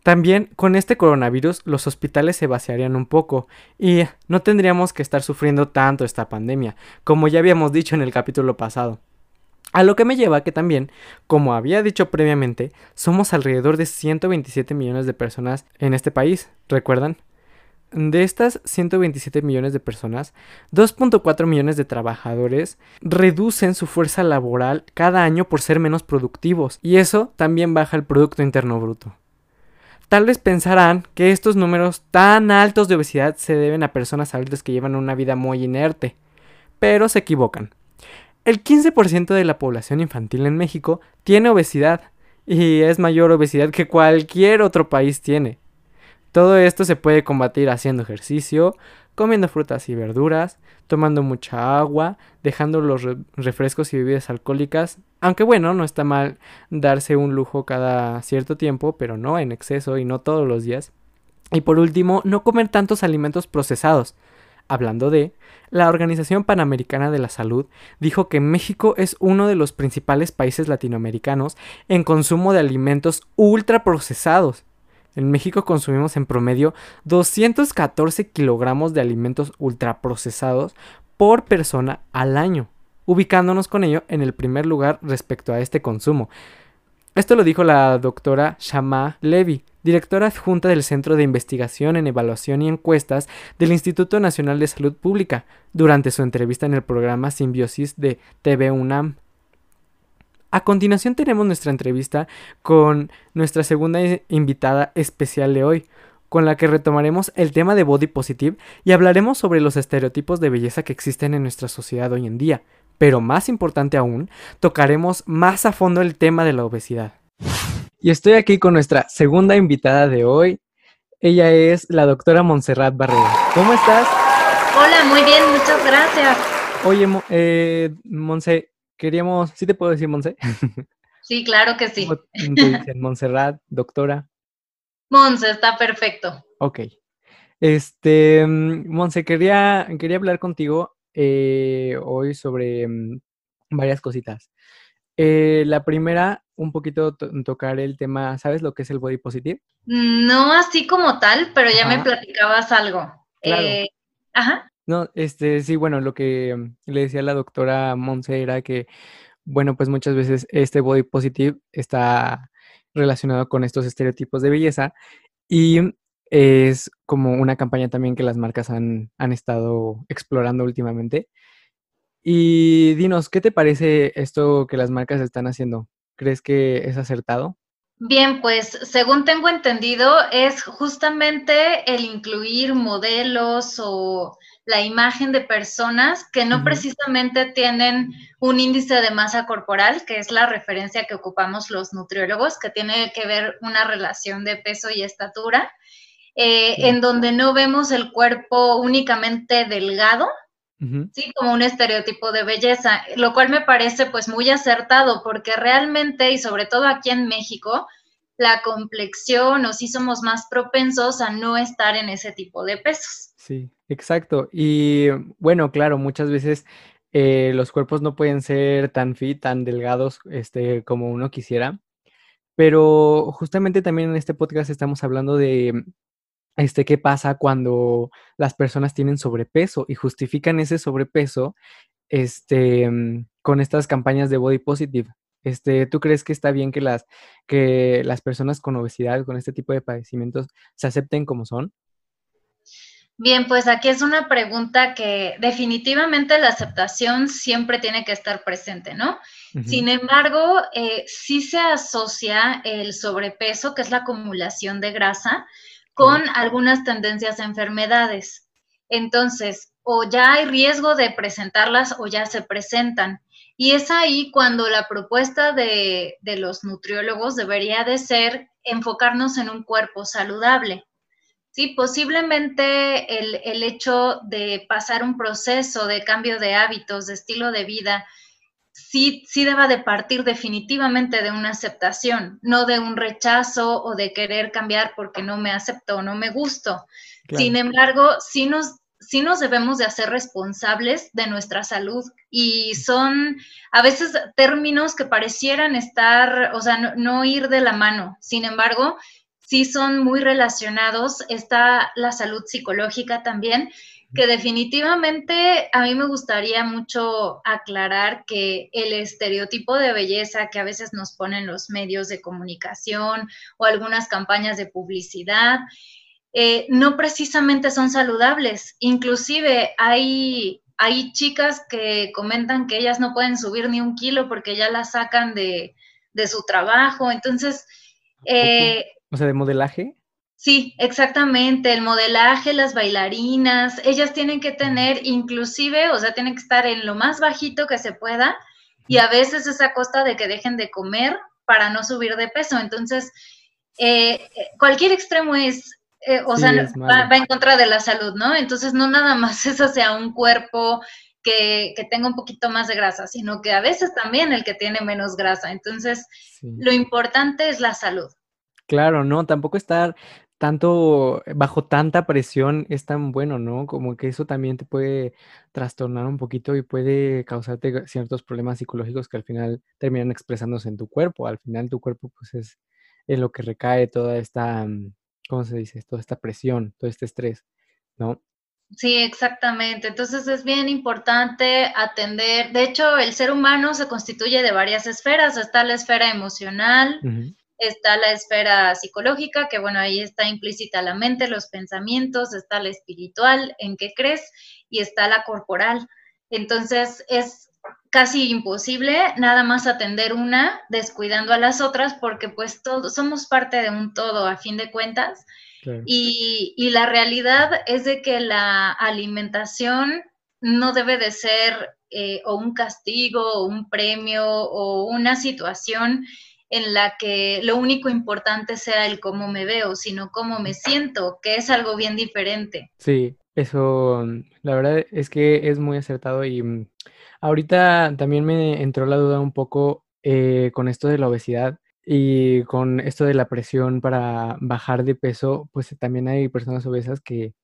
También con este coronavirus los hospitales se vaciarían un poco y no tendríamos que estar sufriendo tanto esta pandemia, como ya habíamos dicho en el capítulo pasado. A lo que me lleva que también, como había dicho previamente, somos alrededor de 127 millones de personas en este país, ¿recuerdan? De estas 127 millones de personas, 2.4 millones de trabajadores reducen su fuerza laboral cada año por ser menos productivos, y eso también baja el Producto Interno Bruto. Tal vez pensarán que estos números tan altos de obesidad se deben a personas adultas que llevan una vida muy inerte, pero se equivocan. El 15% de la población infantil en México tiene obesidad y es mayor obesidad que cualquier otro país tiene. Todo esto se puede combatir haciendo ejercicio, comiendo frutas y verduras, tomando mucha agua, dejando los refrescos y bebidas alcohólicas, aunque bueno, no está mal darse un lujo cada cierto tiempo, pero no en exceso y no todos los días. Y por último, no comer tantos alimentos procesados. Hablando de, la Organización Panamericana de la Salud dijo que México es uno de los principales países latinoamericanos en consumo de alimentos ultraprocesados. En México consumimos en promedio 214 kilogramos de alimentos ultraprocesados por persona al año, ubicándonos con ello en el primer lugar respecto a este consumo. Esto lo dijo la doctora Shama Levy, directora adjunta del Centro de Investigación en Evaluación y Encuestas del Instituto Nacional de Salud Pública, durante su entrevista en el programa Simbiosis de TV UNAM. A continuación tenemos nuestra entrevista con nuestra segunda invitada especial de hoy, con la que retomaremos el tema de body positive y hablaremos sobre los estereotipos de belleza que existen en nuestra sociedad hoy en día. Pero más importante aún, tocaremos más a fondo el tema de la obesidad. Y estoy aquí con nuestra segunda invitada de hoy. Ella es la doctora Montserrat Barrera. ¿Cómo estás? Hola, muy bien, muchas gracias. Oye, eh, Monse, queríamos, ¿sí te puedo decir Monse? Sí, claro que sí. Montserrat, doctora. Monse, está perfecto. Ok. Este, mm, Monse, quería, quería hablar contigo eh, hoy sobre mm, varias cositas. Eh, la primera, un poquito tocar el tema, ¿sabes lo que es el body positive? No así como tal, pero ya me platicabas algo. Eh, ajá. No, este, sí, bueno, lo que mm, le decía la doctora Monse era que, bueno, pues muchas veces este body positive está relacionado con estos estereotipos de belleza y es como una campaña también que las marcas han, han estado explorando últimamente. Y dinos, ¿qué te parece esto que las marcas están haciendo? ¿Crees que es acertado? Bien, pues según tengo entendido, es justamente el incluir modelos o la imagen de personas que no precisamente tienen un índice de masa corporal, que es la referencia que ocupamos los nutriólogos, que tiene que ver una relación de peso y estatura, eh, en donde no vemos el cuerpo únicamente delgado, Sí, como un estereotipo de belleza, lo cual me parece pues muy acertado porque realmente y sobre todo aquí en México, la complexión o sí somos más propensos a no estar en ese tipo de pesos. Sí, exacto. Y bueno, claro, muchas veces eh, los cuerpos no pueden ser tan fit, tan delgados este, como uno quisiera. Pero justamente también en este podcast estamos hablando de este, qué pasa cuando las personas tienen sobrepeso y justifican ese sobrepeso este, mm, con estas campañas de body positive. Este, ¿Tú crees que está bien que las, que las personas con obesidad, con este tipo de padecimientos, se acepten como son? Bien, pues aquí es una pregunta que definitivamente la aceptación siempre tiene que estar presente, ¿no? Sin embargo, eh, sí se asocia el sobrepeso, que es la acumulación de grasa, con algunas tendencias a enfermedades. Entonces, o ya hay riesgo de presentarlas o ya se presentan. Y es ahí cuando la propuesta de, los nutriólogos debería de ser enfocarnos en un cuerpo saludable. Sí, posiblemente el, el hecho de pasar un proceso de cambio de hábitos, de estilo de vida, sí, sí deba de partir definitivamente de una aceptación, no de un rechazo o de querer cambiar porque no me acepto o no me gusto. Sin embargo, sí nos, sí nos debemos de hacer responsables de nuestra salud y son a veces términos que parecieran estar, o sea, no, no ir de la mano. Sin embargo, sí son muy relacionados. Está la salud psicológica también que definitivamente a mí me gustaría mucho aclarar que el estereotipo de belleza que a veces nos ponen los medios de comunicación o algunas campañas de publicidad, eh, no precisamente son saludables. Inclusive hay, hay chicas que comentan que ellas no pueden subir ni un kilo porque ya las sacan de, su trabajo. Entonces, eh, O sea, de modelaje. Sí, exactamente, el modelaje, las bailarinas, ellas tienen que tener inclusive, o sea, tienen que estar en lo más bajito que se pueda y a veces es a costa de que dejen de comer para no subir de peso. Entonces, eh, cualquier extremo es, eh, o sea, va, en contra de la salud, ¿no? Entonces, no nada más eso sea un cuerpo que, que, tenga un poquito más de grasa, sino que a veces también el que tiene menos grasa. Entonces, lo importante es la salud. Claro, no, tampoco estar tanto, bajo tanta presión es tan bueno, ¿no? Como que eso también te puede trastornar un poquito y puede causarte ciertos problemas psicológicos que al final terminan expresándose en tu cuerpo. Al final tu cuerpo pues es en lo que recae toda esta, mm, ¿cómo se dice? Toda esta presión, todo este estrés, ¿no? Sí, exactamente. Entonces es bien importante atender. De hecho, el ser humano se constituye de varias esferas. Está la esfera emocional, está la esfera psicológica, que bueno, ahí está implícita la mente, los pensamientos, está la espiritual, en qué crees, y está la corporal. Entonces es casi imposible nada más atender una descuidando a las otras porque pues todos somos parte de un todo a fin de cuentas. Y, y la realidad es de que la alimentación no debe de ser eh, o un castigo o un premio o una situación en la que lo único importante sea el cómo me veo, sino cómo me siento, que es algo bien diferente. Sí, eso, la verdad es que es muy acertado y mm, ahorita también me entró la duda un poco eh, con esto de la obesidad y con esto de la presión para bajar de peso, pues también hay personas obesas que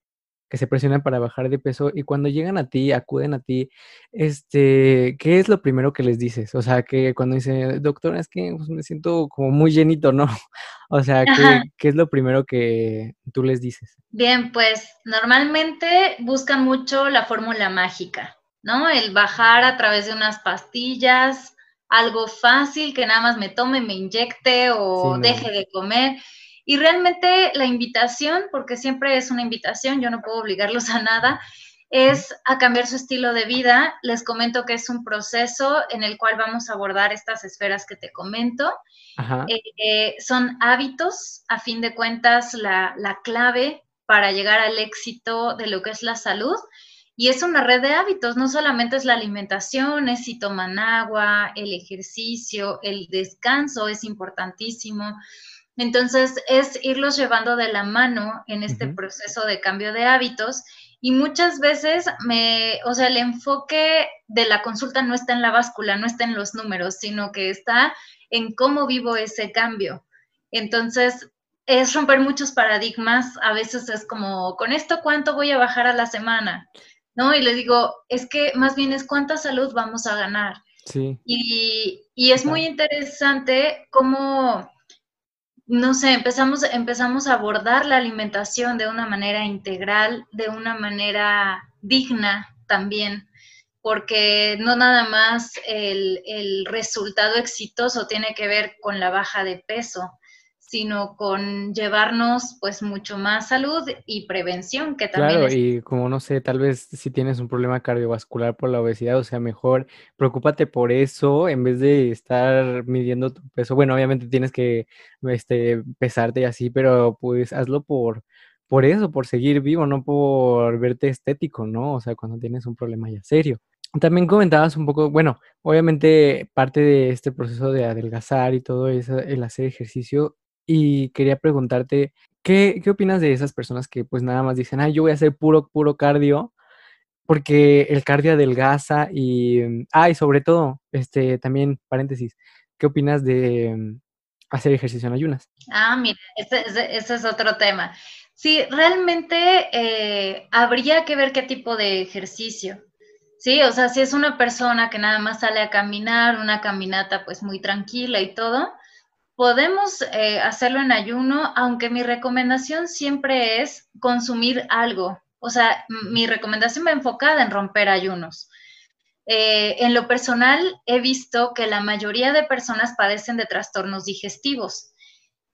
que se presionan para bajar de peso y cuando llegan a ti, acuden a ti, este, ¿qué es lo primero que les dices? O sea, que cuando dice, doctor, es que pues, me siento como muy llenito, ¿no? O sea, ¿qué, ¿qué, es lo primero que tú les dices? Bien, pues normalmente buscan mucho la fórmula mágica, ¿no? El bajar a través de unas pastillas, algo fácil que nada más me tome, me inyecte o deje de comer. Y realmente la invitación, porque siempre es una invitación, yo no puedo obligarlos a nada, es a cambiar su estilo de vida. Les comento que es un proceso en el cual vamos a abordar estas esferas que te comento. Eh, eh, son hábitos, a fin de cuentas, la, la clave para llegar al éxito de lo que es la salud. Y es una red de hábitos, no solamente es la alimentación, es si toman agua, el ejercicio, el descanso es importantísimo. Entonces, es irlos llevando de la mano en este proceso de cambio de hábitos y muchas veces me, o sea, el enfoque de la consulta no está en la báscula, no está en los números, sino que está en cómo vivo ese cambio. Entonces, es romper muchos paradigmas, a veces es como, con esto, ¿cuánto voy a bajar a la semana? ¿No? Y les digo, es que más bien es cuánta salud vamos a ganar. Sí. Y, y es muy interesante cómo no sé, empezamos, empezamos a abordar la alimentación de una manera integral, de una manera digna también, porque no nada más el, el resultado exitoso tiene que ver con la baja de peso, sino con llevarnos pues mucho más salud y prevención que también claro y como no sé tal vez si tienes un problema cardiovascular por la obesidad o sea mejor preocúpate por eso en vez de estar midiendo tu peso. Bueno obviamente tienes que este pesarte y así pero pues hazlo por por eso por seguir vivo no por verte estético no o sea cuando tienes un problema ya serio. También comentabas un poco, bueno, obviamente parte de este proceso de adelgazar y todo eso, el hacer ejercicio, y quería preguntarte, ¿qué, ¿qué opinas de esas personas que pues nada más dicen, ah, yo voy a hacer puro, puro cardio? Porque el cardio adelgaza y, mm, ah, y sobre todo, este, también, paréntesis, ¿qué opinas de mm, hacer ejercicio en ayunas? Ah, mira, ese, es otro tema. Sí, realmente eh, habría que ver qué tipo de ejercicio. Sí, o sea, si es una persona que nada más sale a caminar, una caminata pues muy tranquila y todo, Podemos eh, hacerlo en ayuno, aunque mi recomendación siempre es consumir algo. O sea, mi recomendación va enfocada en romper ayunos. Eh, en lo personal, he visto que la mayoría de personas padecen de trastornos digestivos.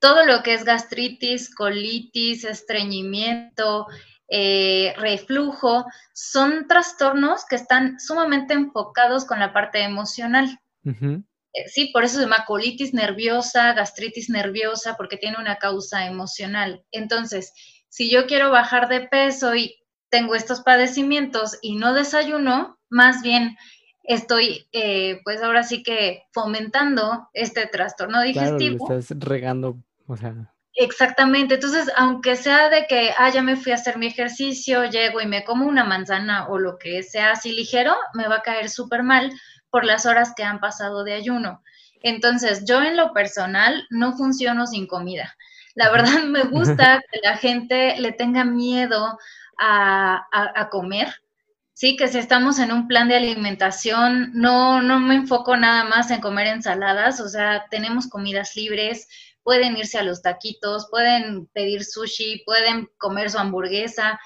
Todo lo que es gastritis, colitis, estreñimiento, eh, reflujo, son trastornos que están sumamente enfocados con la parte emocional. eh, sí, por eso se llama colitis nerviosa, gastritis nerviosa, porque tiene una causa emocional. Entonces, si yo quiero bajar de peso y tengo estos padecimientos y no desayuno, más bien estoy, eh, pues ahora sí que fomentando este trastorno digestivo. Claro, estás regando, o sea. Exactamente, entonces, aunque sea de que, ah, ya me fui a hacer mi ejercicio, llego y me como una manzana o lo que sea así ligero, me va a caer súper mal por las horas que han pasado de ayuno. Entonces, yo en lo personal no funciono sin comida. La verdad me gusta que la gente le tenga miedo a, a comer, Sí, que si estamos en un plan de alimentación, no, no me enfoco nada más en comer ensaladas, o sea, tenemos comidas libres, pueden irse a los taquitos, pueden pedir sushi, pueden comer su hamburguesa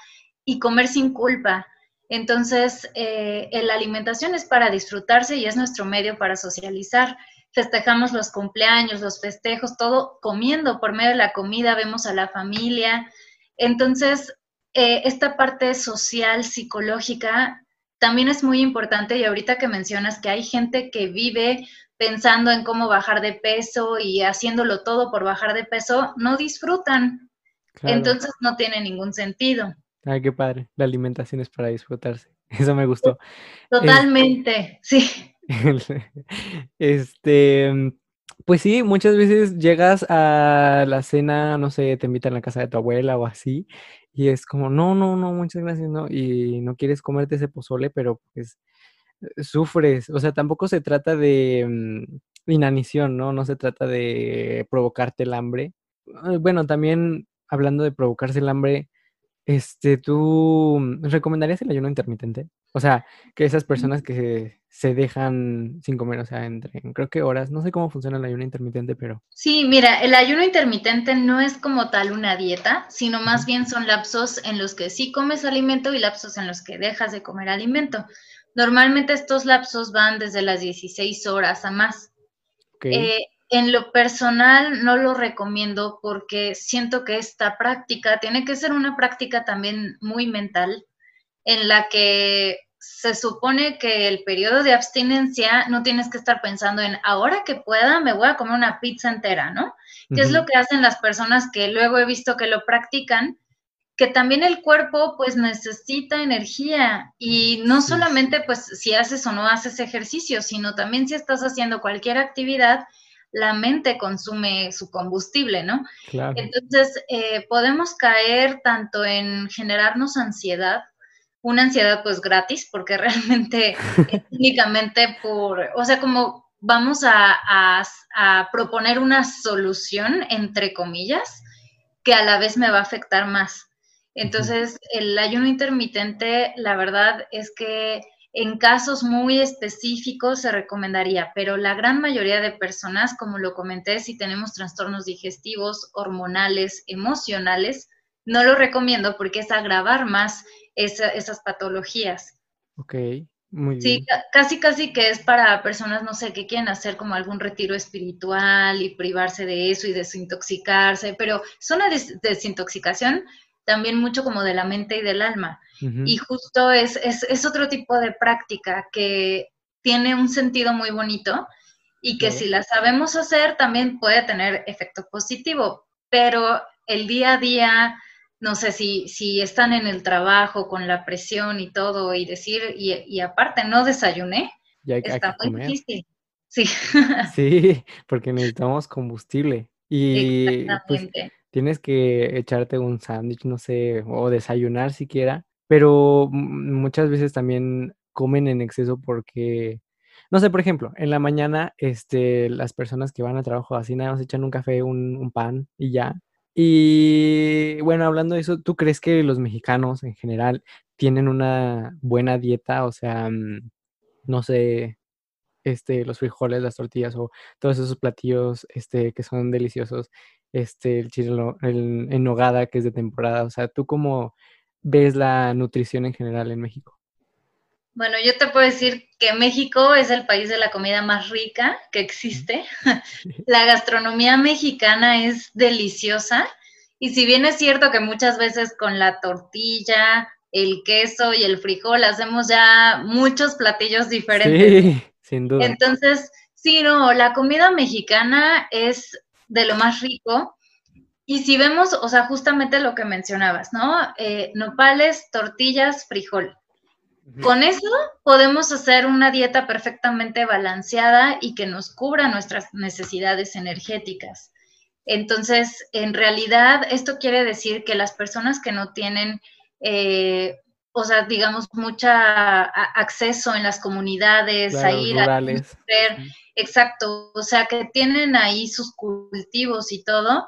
y comer sin culpa. Entonces, eh, la alimentación es para disfrutarse y es nuestro medio para socializar. Festejamos los cumpleaños, los festejos, todo comiendo por medio de la comida, vemos a la familia. Entonces, eh, esta parte social, psicológica, también es muy importante y ahorita que mencionas que hay gente que vive pensando en cómo bajar de peso y haciéndolo todo por bajar de peso, no disfrutan. Entonces no tiene ningún sentido. Ay, qué padre. La alimentación es para disfrutarse. Eso me gustó. Totalmente, sí. Este, pues sí, muchas veces llegas a la cena, no sé, te invitan a la casa de tu abuela o así, y es como, no, no, no, muchas gracias, no, y no quieres comerte ese pozole, pero pues eh, sufres, o sea, tampoco se trata de mm, inanición, ¿no? No se trata de provocarte el hambre. Ah, bueno, también hablando de provocarse el hambre, este, ¿tú recomendarías el ayuno intermitente? O sea, que esas personas que se dejan sin comer, o sea, entre, creo que horas, no sé cómo funciona el ayuno intermitente, pero... Sí, mira, el ayuno intermitente no es como tal una dieta, sino más bien son lapsos en los que sí comes alimento y lapsos en los que dejas de comer alimento. Normalmente estos lapsos van desde las 16 horas a más. Eh, en lo personal no lo recomiendo porque siento que esta práctica tiene que ser una práctica también muy mental en la que se supone que el periodo de abstinencia no tienes que estar pensando en ahora que pueda me voy a comer una pizza entera, ¿no? Que es lo que hacen las personas que luego he visto que lo practican, que también el cuerpo pues necesita energía y no solamente pues si haces o no haces ejercicio, sino también si estás haciendo cualquier actividad, la mente consume su combustible, ¿no? Entonces, eh, podemos caer tanto en generarnos ansiedad, una ansiedad pues gratis, porque realmente es únicamente por, o sea, como vamos a, proponer una solución, entre comillas, que a la vez me va a afectar más. Entonces, el ayuno intermitente, la verdad es que en casos muy específicos se recomendaría, pero la gran mayoría de personas, como lo comenté, si tenemos trastornos digestivos, hormonales, emocionales, no lo recomiendo porque es agravar más esas patologías. Ok, muy bien. Sí, casi, casi que es para personas, no sé, que quieren hacer como algún retiro espiritual y privarse de eso y desintoxicarse, pero es una desintoxicación también mucho como de la mente y del alma. Y justo es, es, otro tipo de práctica que tiene un sentido muy bonito y que si la sabemos hacer también puede tener efecto positivo, pero el día a día no sé si, si están en el trabajo con la presión y todo y decir, y, aparte no desayuné, está muy difícil. Sí. sí, porque necesitamos combustible. Y pues, tienes que echarte un sándwich, no sé, o desayunar siquiera, pero muchas veces también comen en exceso porque, no sé, por ejemplo, en la mañana, este, las personas que van a trabajo así nada más echan un café, un, pan y ya, y bueno, hablando de eso, ¿tú crees que los mexicanos en general tienen una buena dieta? O sea, mm, no sé, este, los frijoles, las tortillas o todos esos platillos este, que son deliciosos, este, el chile el, nogada que es de temporada. O sea, ¿tú cómo ves la nutrición en general en México? Bueno, yo te puedo decir que México es el país de la comida más rica que existe. La gastronomía mexicana es deliciosa y si bien es cierto que muchas veces con la tortilla, el queso y el frijol hacemos ya muchos platillos diferentes. Sí, sin duda. Entonces, Sí, no, la comida mexicana es de lo más rico. Y si vemos, o sea, justamente lo que mencionabas, ¿no? Eh, nopales, tortillas, frijol. Con eso podemos hacer una dieta perfectamente balanceada y que nos cubra nuestras necesidades energéticas. Entonces, en realidad, esto quiere decir que las personas que no tienen, eh, o sea, digamos, mucha acceso en las comunidades, a ir a ver, exacto, o sea, que tienen ahí sus cultivos y todo,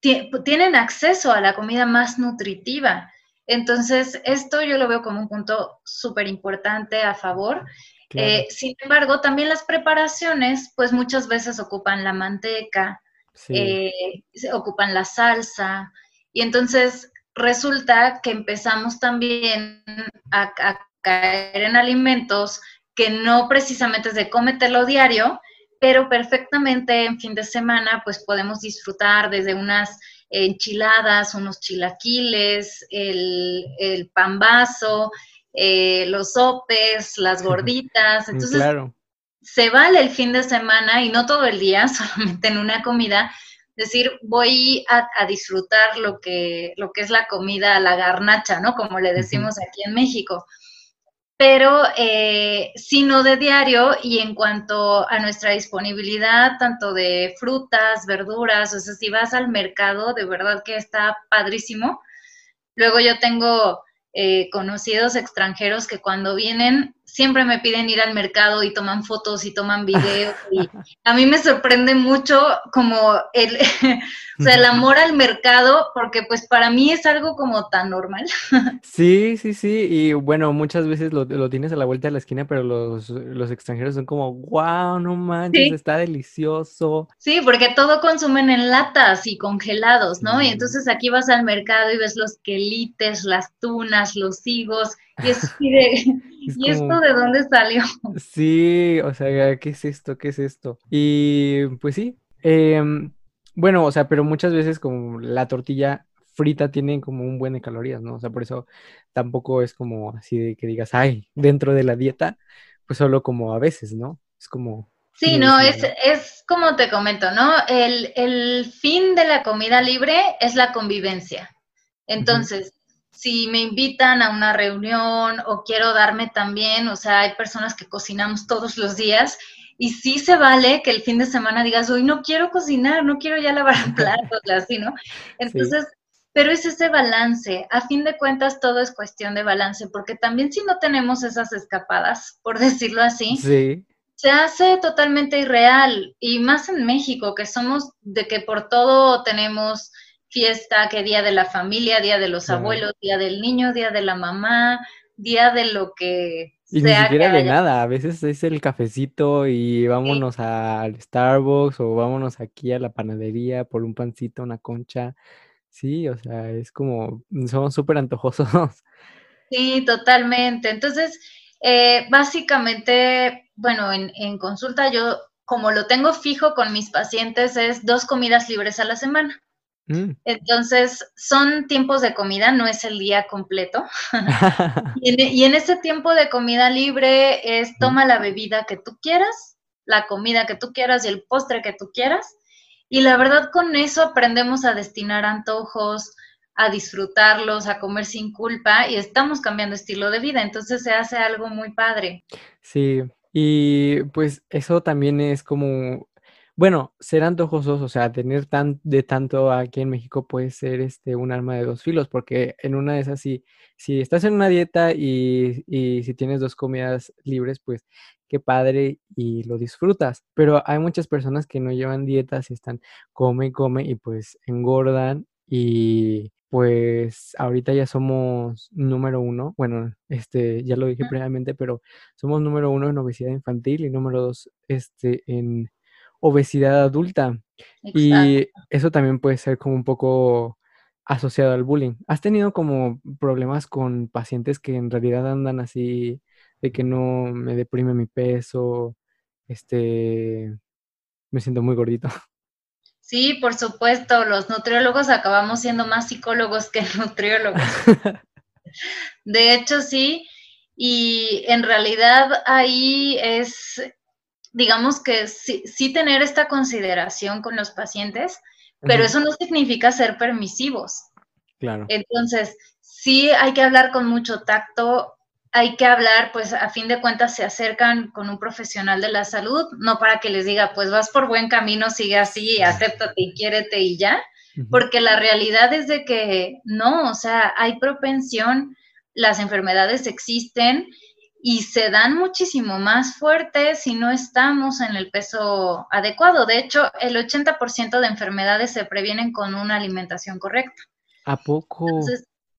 tienen acceso a la comida más nutritiva. Entonces, esto yo lo veo como un punto súper importante a favor. Eh, sin embargo, también las preparaciones, pues muchas veces ocupan la manteca, eh, ocupan la salsa, y entonces resulta que empezamos también a, a, caer en alimentos que no precisamente es de cómetelo diario, pero perfectamente en fin de semana pues podemos disfrutar desde unas enchiladas, unos chilaquiles, el, el pambazo, eh, los sopes, las gorditas. Entonces, se vale el fin de semana y no todo el día, solamente en una comida. Decir, voy a, disfrutar lo que, lo que es la comida, la garnacha, ¿no? Como le decimos aquí en México pero eh, sino de diario y en cuanto a nuestra disponibilidad, tanto de frutas, verduras, o sea, si vas al mercado, de verdad que está padrísimo. Luego yo tengo eh, conocidos extranjeros que cuando vienen siempre me piden ir al mercado y toman fotos y toman videos. Y a mí me sorprende mucho como el, o sea, el amor al mercado, porque pues para mí es algo como tan normal. Sí, sí, sí. Y bueno, muchas veces lo, tienes a la vuelta de la esquina, pero los, extranjeros son como, wow, no manches, está delicioso. Sí, porque todo consumen en latas y congelados, ¿no? Y entonces aquí vas al mercado y ves los quelites, las tunas, los higos y, es, ¿y esto de dónde salió? Sí, o sea, ¿qué es esto? ¿Qué es esto? Y pues sí, em, bueno, o sea, pero muchas veces como la tortilla frita tiene como un buen de calorías, ¿no? O sea, por eso tampoco es como así de que digas, ay, dentro de la dieta, pues solo como a veces, ¿no? Es como... Sí, no, es, es como te comento, ¿no? El, el, fin de la comida libre es la convivencia. Entonces, si me invitan a una reunión o quiero darme también, o sea, hay personas que cocinamos todos los días y sí se vale que el fin de semana digas, hoy no quiero cocinar, no quiero ya lavar platos, así, ¿no? Entonces, pero es ese balance. A fin de cuentas, todo es cuestión de balance, porque también si no tenemos esas escapadas, por decirlo así, se hace totalmente irreal. Y más en México, que somos de que por todo tenemos fiesta, que día de la familia, día de los abuelos, día del niño, día de la mamá, día de lo que y ni siquiera de nada, a veces es el cafecito y vámonos al Starbucks o vámonos aquí a la panadería por un pancito, una concha. Sí, o sea, es como, somos súper antojosos. Sí, totalmente. Entonces, eh, básicamente, bueno, en, en consulta yo, como lo tengo fijo con mis pacientes, es dos comidas libres a la semana. Mm. Entonces, son tiempos de comida, no es el día completo. y, en, ese tiempo de comida libre es toma la bebida que tú quieras, la comida que tú quieras y el postre que tú quieras. Y la verdad con eso aprendemos a destinar antojos, a disfrutarlos, a comer sin culpa y estamos cambiando estilo de vida. Entonces se hace algo muy padre. Sí, y pues eso también es como bueno, ser antojosos, o sea, tener tan de tanto aquí en México puede ser este un arma de dos filos, porque en una de esas, si, si estás en una dieta y, y si tienes dos comidas libres, pues qué padre y lo disfrutas. Pero hay muchas personas que no llevan dietas y están come y come y pues engordan y pues ahorita ya somos número uno, bueno, este, ya lo dije previamente, pero somos número uno en obesidad infantil y número dos, este, en obesidad adulta. Y eso también puede ser como un poco asociado al bullying. ¿Has tenido como problemas con pacientes que en realidad andan así de que no me deprime mi peso, este, me siento muy gordito? Sí, por supuesto, los nutriólogos acabamos siendo más psicólogos que nutriólogos. de hecho, sí, y en realidad ahí es digamos que sí, sí, tener esta consideración con los pacientes, pero eso no significa ser permisivos. Claro. Entonces, sí hay que hablar con mucho tacto, hay que hablar, pues a fin de cuentas se acercan con un profesional de la salud, no para que les diga, pues vas por buen camino, sigue así, acéptate y quiérete y ya, porque la realidad es de que no, o sea, hay propensión, las enfermedades existen y se dan muchísimo más fuertes si no estamos en el peso adecuado. De hecho, el 80% de enfermedades se previenen con una alimentación correcta. ¿A poco?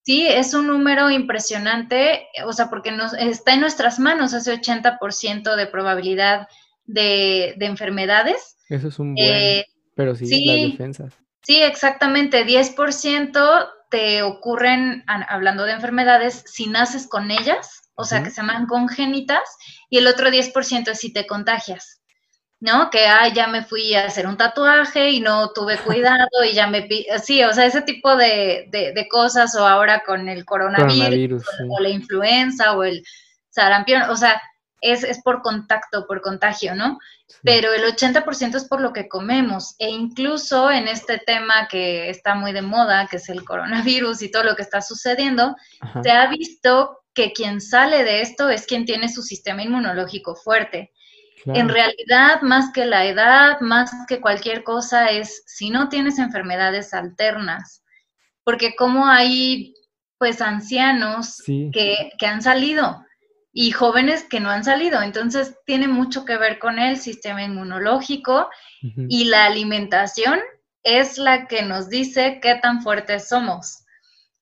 Sí, es un número impresionante, o sea, porque nos, está en nuestras manos ese 80% de probabilidad de, enfermedades. Eso es un buen, eh, pero sí, las defensas. Sí, exactamente, 10% te ocurren, hablando de enfermedades, si naces con ellas, o sea, que se llaman congénitas, y el otro 10% es si te contagias. ¿no? Que, ay, ya me fui a hacer un tatuaje y no tuve cuidado y ya me... Sí, o sea, ese tipo de, de, cosas o ahora con el coronavirus, o, la influenza o el sarampión, o sea, es, es por contacto, por contagio, ¿no? Pero el 80% es por lo que comemos e incluso en este tema que está muy de moda, que es el coronavirus y todo lo que está sucediendo, se ha visto que quien sale de esto es quien tiene su sistema inmunológico fuerte. En realidad, más que la edad, más que cualquier cosa, es si no tienes enfermedades alternas, porque como hay pues ancianos que, han salido y jóvenes que no han salido, entonces tiene mucho que ver con el sistema inmunológico y la alimentación es la que nos dice qué tan fuertes somos.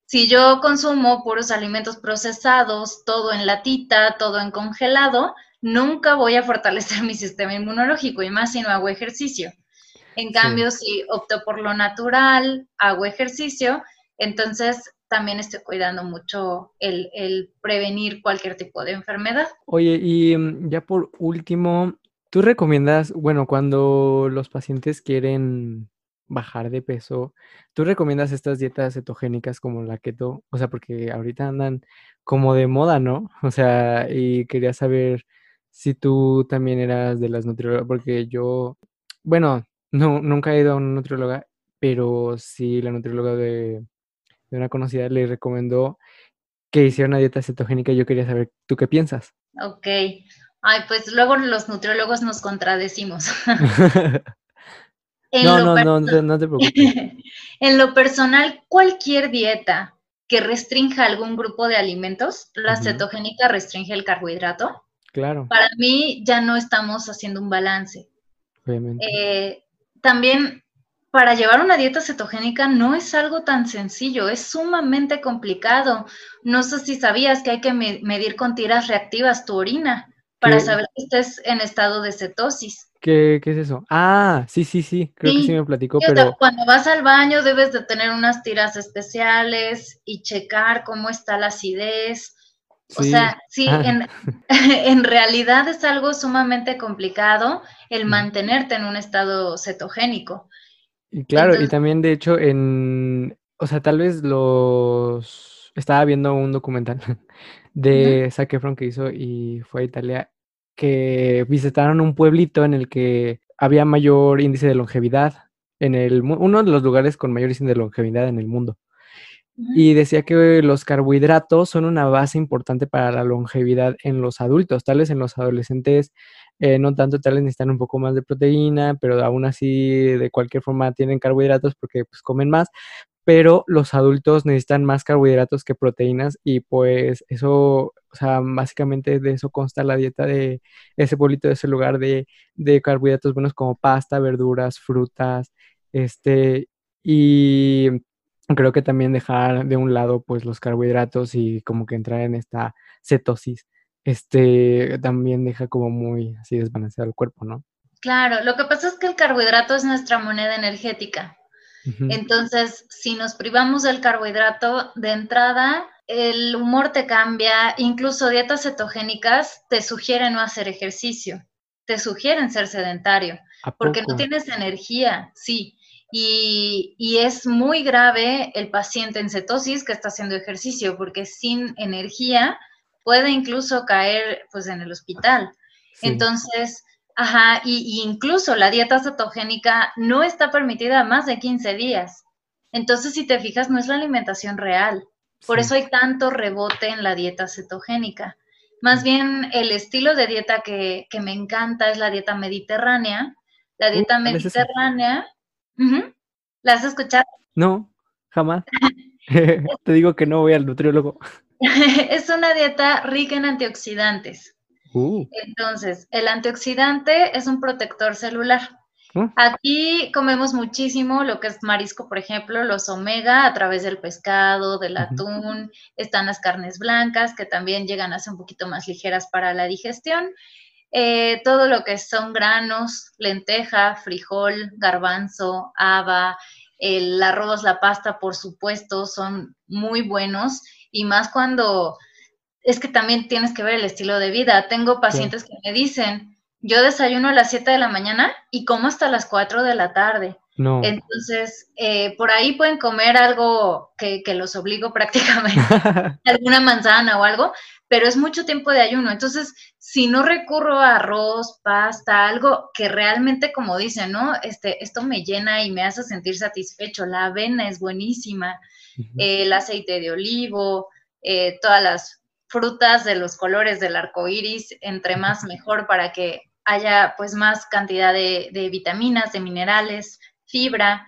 Si yo consumo puros alimentos procesados, todo en latita, todo en congelado, nunca voy a fortalecer mi sistema inmunológico y más si no hago ejercicio. En cambio, si opto por lo natural, hago ejercicio, entonces también estoy cuidando mucho el, prevenir cualquier tipo de enfermedad. Oye, y mm, ya por último, ¿tú recomiendas, bueno, cuando los pacientes quieren bajar de peso, ¿tú recomiendas estas dietas cetogénicas como la keto? O sea, porque ahorita andan como de moda, ¿no? O sea, y quería saber si tú también eras de las nutriólogas, porque yo, bueno, no, nunca he ido a una nutrióloga, pero sí la nutrióloga de, una conocida le recomendó que hiciera una dieta cetogénica y yo quería saber, ¿tú qué piensas? Ok. Ay, pues luego los nutriólogos nos contradecimos. no, no, no, no, te preocupes. en lo personal, cualquier dieta que restrinja algún grupo de alimentos, la cetogénica restringe el carbohidrato, Claro. Para mí ya no estamos haciendo un balance. Eh, también para llevar una dieta cetogénica no es algo tan sencillo, es sumamente complicado. No sé si sabías que hay que medir con tiras reactivas tu orina para saber que estés en estado de cetosis. ¿Qué, es eso? Ah, sí, sí, sí, creo que sí me platicó, pero... Cuando vas al baño debes de tener unas tiras especiales y checar cómo está la acidez, o sea, sí, ah. en, realidad es algo sumamente complicado el mantenerte en un estado cetogénico. Y claro, y también de hecho en, o sea, tal vez los, estaba viendo un documental de Zac Efron que hizo y fue a Italia, que visitaron un pueblito en el que había mayor índice de longevidad, en el, uno de los lugares con mayor índice de longevidad en el mundo. Y decía que los carbohidratos son una base importante para la longevidad en los adultos, tales en los adolescentes eh, no tanto, tales necesitan un poco más de proteína, pero aún así de cualquier forma tienen carbohidratos porque pues comen más, pero los adultos necesitan más carbohidratos que proteínas y pues eso, o sea, básicamente de eso consta la dieta de ese pueblito, de ese lugar de, de carbohidratos buenos como pasta, verduras, frutas, este, y creo que también dejar de un lado pues los carbohidratos y como que entrar en esta cetosis, este también deja como muy así desbalanceado el cuerpo, ¿no? Claro, lo que pasa es que el carbohidrato es nuestra moneda energética. Entonces, si nos privamos del carbohidrato de entrada, el humor te cambia, incluso dietas cetogénicas te sugieren no hacer ejercicio, te sugieren ser sedentario, porque no tienes energía, sí, y, es muy grave el paciente en cetosis que está haciendo ejercicio, porque sin energía puede incluso caer pues, en el hospital. Entonces, Ajá, y, incluso la dieta cetogénica no está permitida más de 15 días. Entonces, si te fijas, no es la alimentación real. Por eso hay tanto rebote en la dieta cetogénica. Más bien, el estilo de dieta que, me encanta es la dieta mediterránea. La uh, dieta mediterránea, ¿la has escuchado? No, jamás. te digo que no voy al nutriólogo. es una dieta rica en antioxidantes. Uh. Entonces, el antioxidante es un protector celular. Aquí comemos muchísimo lo que es marisco, por ejemplo, los omega a través del pescado, del atún, están las carnes blancas que también llegan a ser un poquito más ligeras para la digestión. Eh, todo lo que son granos, lenteja, frijol, garbanzo, haba, el arroz, la pasta, por supuesto, son muy buenos y más cuando es que también tienes que ver el estilo de vida. Tengo pacientes que me dicen, yo desayuno a las 7 de la mañana y como hasta las 4 de la tarde. No. Entonces, eh, por ahí pueden comer algo que, los obligo prácticamente, alguna manzana o algo, pero es mucho tiempo de ayuno. Entonces, si no recurro a arroz, pasta, algo que realmente, como dicen, ¿no? Este, esto me llena y me hace sentir satisfecho. La avena es buenísima, el aceite de olivo, eh, todas las frutas de los colores del arco iris, entre más mejor para que haya pues más cantidad de, vitaminas, de minerales, fibra.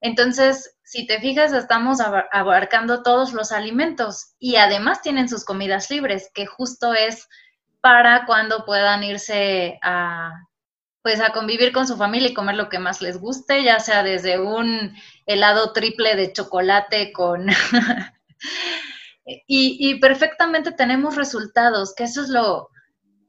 Entonces, si te fijas, estamos abarcando todos los alimentos y además tienen sus comidas libres, que justo es para cuando puedan irse a pues a convivir con su familia y comer lo que más les guste, ya sea desde un helado triple de chocolate con Y, perfectamente tenemos resultados, que eso es lo,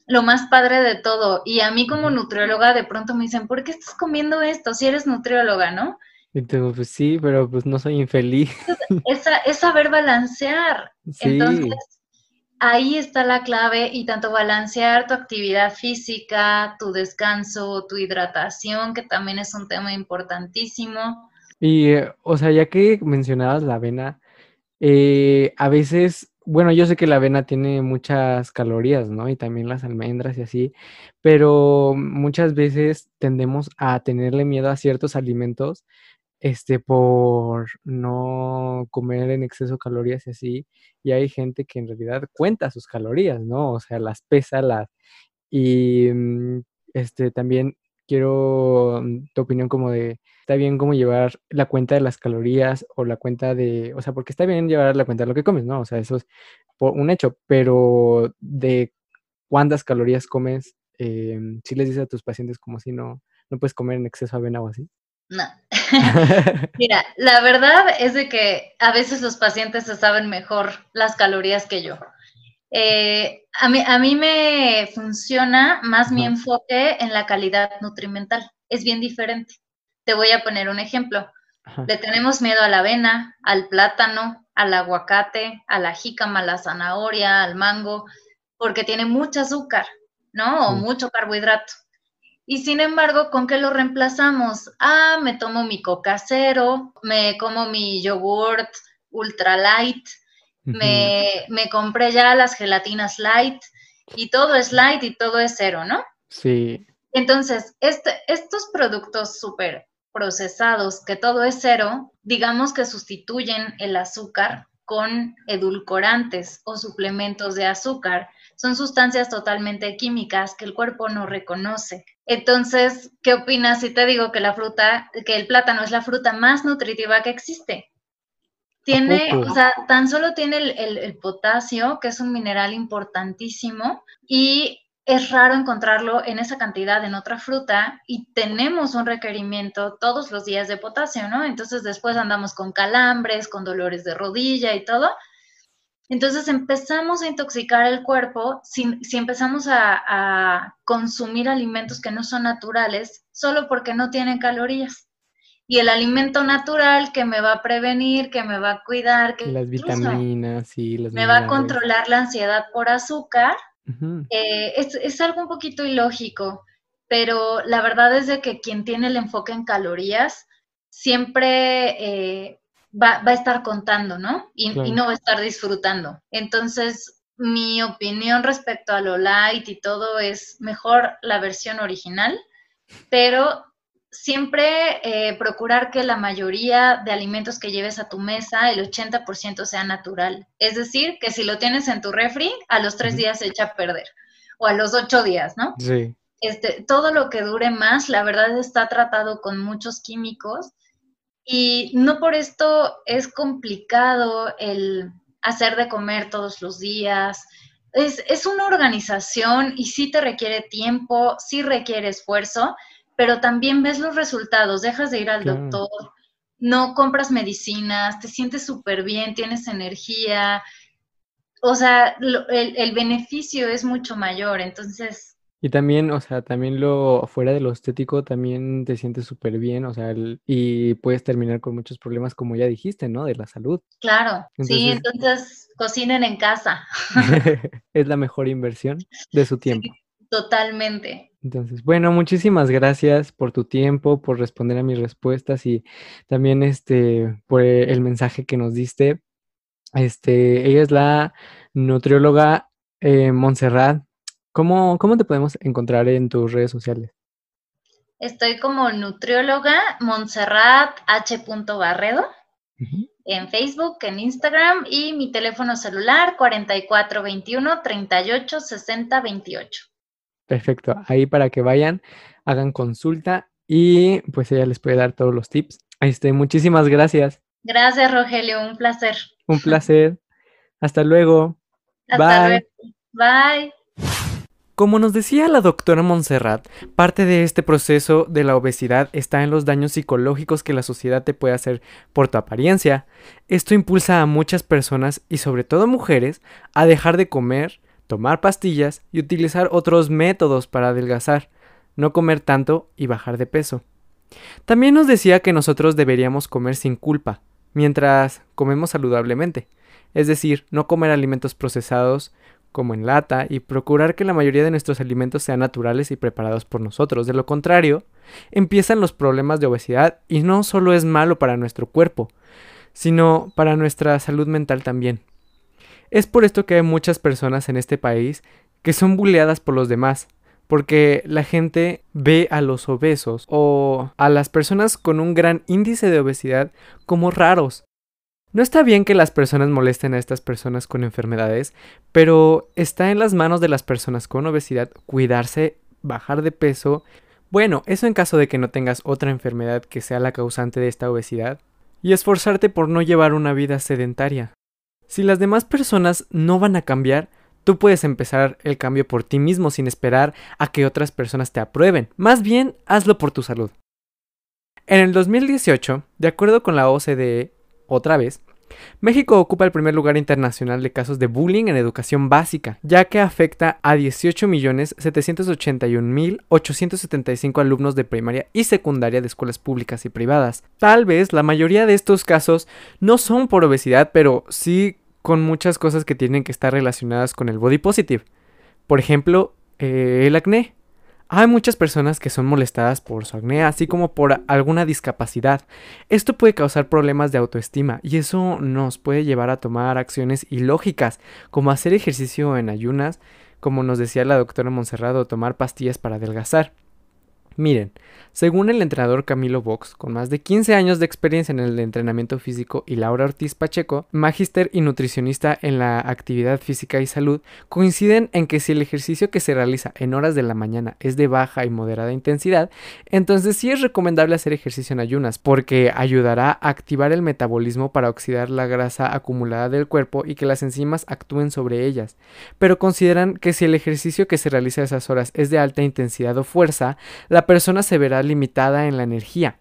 lo más padre de todo. Y a mí como nutrióloga de pronto me dicen, ¿por qué estás comiendo esto si eres nutrióloga, no? Y digo, pues sí, pero pues no soy infeliz. Es, saber balancear. Entonces, ahí está la clave y tanto balancear tu actividad física, tu descanso, tu hidratación, que también es un tema importantísimo. Y, eh, o sea, ya que mencionabas la avena, eh, a veces, bueno, yo sé que la avena tiene muchas calorías, ¿no? Y también las almendras y así, pero muchas veces tendemos a tenerle miedo a ciertos alimentos, este, por no comer en exceso calorías y así, y hay gente que en realidad cuenta sus calorías, ¿no? O sea, las pesa, las... Y mm, este, también quiero mm, tu opinión como de, está bien como llevar la cuenta de las calorías o la cuenta de, o sea, porque está bien llevar la cuenta de lo que comes, ¿no? O sea, eso es un hecho, pero de cuántas calorías comes, eh, si les dices a tus pacientes como si no, no puedes comer en exceso avena o así. No. Mira, la verdad es de que a veces los pacientes se saben mejor las calorías que yo. Eh, a, mí, a mí me funciona más mi enfoque en la calidad nutrimental. Es bien diferente. Te voy a poner un ejemplo. Le tenemos miedo a la avena, al plátano, al aguacate, a la jícama, a la zanahoria, al mango, porque tiene mucho azúcar, ¿no? O mucho carbohidrato. Y sin embargo, ¿con qué lo reemplazamos? Ah, me tomo mi coca cero, me como mi yogurt ultra light, me, me, compré ya las gelatinas light y todo es light y todo es cero, ¿no? Sí. Entonces, este, estos productos súper procesados, que todo es cero, digamos que sustituyen el azúcar con edulcorantes o suplementos de azúcar. Son sustancias totalmente químicas que el cuerpo no reconoce. Entonces, ¿qué opinas si te digo que la fruta, que el plátano es la fruta más nutritiva que existe? Tiene, o sea, tan solo tiene el, potasio, que es un mineral importantísimo, y es raro encontrarlo en esa cantidad en otra fruta y tenemos un requerimiento todos los días de potasio, ¿no? Entonces después andamos con calambres, con dolores de rodilla y todo. Entonces empezamos a intoxicar el cuerpo si, si empezamos a, a consumir alimentos que no son naturales solo porque no tienen calorías y el alimento natural que me va a prevenir, que me va a cuidar, que las vitaminas y las me va a controlar la ansiedad por azúcar, eh, es, algo un poquito ilógico, pero la verdad es de que quien tiene el enfoque en calorías siempre eh, va, a estar contando, ¿no? Y, y, no va a estar disfrutando. Entonces, mi opinión respecto a lo light y todo es mejor la versión original, pero siempre eh, procurar que la mayoría de alimentos que lleves a tu mesa, el 80% sea natural. Es decir, que si lo tienes en tu refri, a los tres días se echa a perder o a los ocho días, ¿no? Sí. Este, todo lo que dure más, la verdad está tratado con muchos químicos y no por esto es complicado el hacer de comer todos los días. Es, es una organización y sí te requiere tiempo, sí requiere esfuerzo, pero también ves los resultados, dejas de ir al doctor, no compras medicinas, te sientes súper bien, tienes energía, o sea, el, el, beneficio es mucho mayor, entonces... Y también, o sea, también lo fuera de lo estético, también te sientes súper bien, o sea, y puedes terminar con muchos problemas, como ya dijiste, ¿no? De la salud. Claro, sí, entonces cocinen en casa. es la mejor inversión de su tiempo. totalmente. Entonces, bueno, muchísimas gracias por tu tiempo, por responder a mis respuestas y también este por el mensaje que nos diste. Este, ella es la nutrióloga eh, Montserrat. ¿Cómo, ¿Cómo te podemos encontrar en tus redes sociales? Estoy como nutrióloga Montserrat H. Barredo en Facebook, en Instagram y mi teléfono celular 4421 38 60 28. Perfecto, ahí para que vayan, hagan consulta y pues ella les puede dar todos los tips. Este, muchísimas gracias. Gracias, Rogelio, un placer. Un placer. Hasta luego. Hasta Bye. luego. Bye. Como nos decía la doctora Montserrat, parte de este proceso de la obesidad está en los daños psicológicos que la sociedad te puede hacer por tu apariencia. Esto impulsa a muchas personas y sobre todo mujeres a dejar de comer, tomar pastillas y utilizar otros métodos para adelgazar, no comer tanto y bajar de peso. También nos decía que nosotros deberíamos comer sin culpa, mientras comemos saludablemente, es decir, no comer alimentos procesados como en lata y procurar que la mayoría de nuestros alimentos sean naturales y preparados por nosotros. De lo contrario, empiezan los problemas de obesidad y no solo es malo para nuestro cuerpo, sino para nuestra salud mental también. Es por esto que hay muchas personas en este país que son bulleadas por los demás, porque la gente ve a los obesos o a las personas con un gran índice de obesidad como raros. No está bien que las personas molesten a estas personas con enfermedades, pero está en las manos de las personas con obesidad cuidarse, bajar de peso, bueno, eso en caso de que no tengas otra enfermedad que sea la causante de esta obesidad, y esforzarte por no llevar una vida sedentaria. Si las demás personas no van a cambiar, tú puedes empezar el cambio por ti mismo sin esperar a que otras personas te aprueben. Más bien, hazlo por tu salud. En el 2018, de acuerdo con la OCDE, otra vez, México ocupa el primer lugar internacional de casos de bullying en educación básica, ya que afecta a 18.781.875 alumnos de primaria y secundaria de escuelas públicas y privadas. Tal vez la mayoría de estos casos no son por obesidad, pero sí con muchas cosas que tienen que estar relacionadas con el body positive. Por ejemplo, eh, el acné. Hay muchas personas que son molestadas por su acné, así como por alguna discapacidad. Esto puede causar problemas de autoestima y eso nos puede llevar a tomar acciones ilógicas, como hacer ejercicio en ayunas, como nos decía la doctora Monserrado, tomar pastillas para adelgazar. Miren, según el entrenador Camilo Vox, con más de 15 años de experiencia en el entrenamiento físico, y Laura Ortiz Pacheco, magíster y nutricionista en la actividad física y salud, coinciden en que si el ejercicio que se realiza en horas de la mañana es de baja y moderada intensidad, entonces sí es recomendable hacer ejercicio en ayunas, porque ayudará a activar el metabolismo para oxidar la grasa acumulada del cuerpo y que las enzimas actúen sobre ellas. Pero consideran que si el ejercicio que se realiza a esas horas es de alta intensidad o fuerza, la persona se verá limitada en la energía.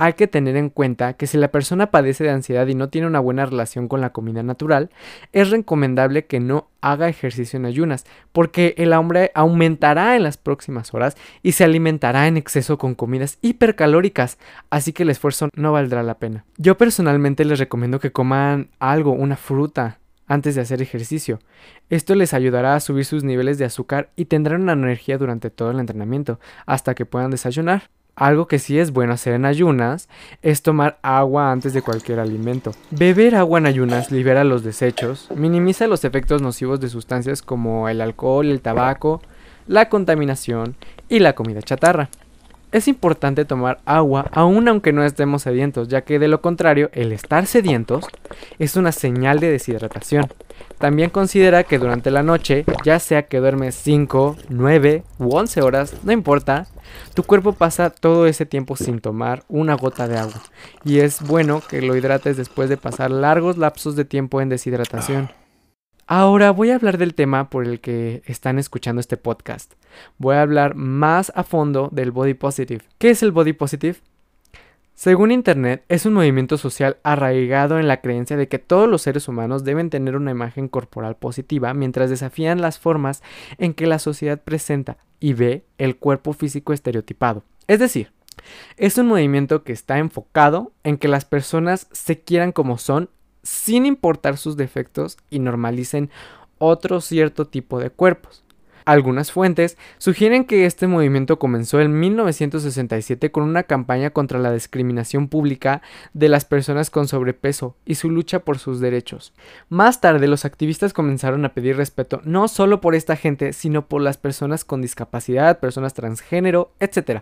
Hay que tener en cuenta que si la persona padece de ansiedad y no tiene una buena relación con la comida natural, es recomendable que no haga ejercicio en ayunas, porque el hambre aumentará en las próximas horas y se alimentará en exceso con comidas hipercalóricas, así que el esfuerzo no valdrá la pena. Yo personalmente les recomiendo que coman algo, una fruta, antes de hacer ejercicio. Esto les ayudará a subir sus niveles de azúcar y tendrán una energía durante todo el entrenamiento, hasta que puedan desayunar. Algo que sí es bueno hacer en ayunas es tomar agua antes de cualquier alimento. Beber agua en ayunas libera los desechos, minimiza los efectos nocivos de sustancias como el alcohol, el tabaco, la contaminación y la comida chatarra. Es importante tomar agua aun aunque no estemos sedientos, ya que de lo contrario, el estar sedientos es una señal de deshidratación. También considera que durante la noche, ya sea que duermes 5, 9 u 11 horas, no importa, tu cuerpo pasa todo ese tiempo sin tomar una gota de agua. Y es bueno que lo hidrates después de pasar largos lapsos de tiempo en deshidratación. Ahora voy a hablar del tema por el que están escuchando este podcast. Voy a hablar más a fondo del body positive. ¿Qué es el body positive? Según Internet, es un movimiento social arraigado en la creencia de que todos los seres humanos deben tener una imagen corporal positiva mientras desafían las formas en que la sociedad presenta y ve el cuerpo físico estereotipado. Es decir, es un movimiento que está enfocado en que las personas se quieran como son sin importar sus defectos y normalicen otro cierto tipo de cuerpos. Algunas fuentes sugieren que este movimiento comenzó en 1967 con una campaña contra la discriminación pública de las personas con sobrepeso y su lucha por sus derechos. Más tarde los activistas comenzaron a pedir respeto no solo por esta gente, sino por las personas con discapacidad, personas transgénero, etc.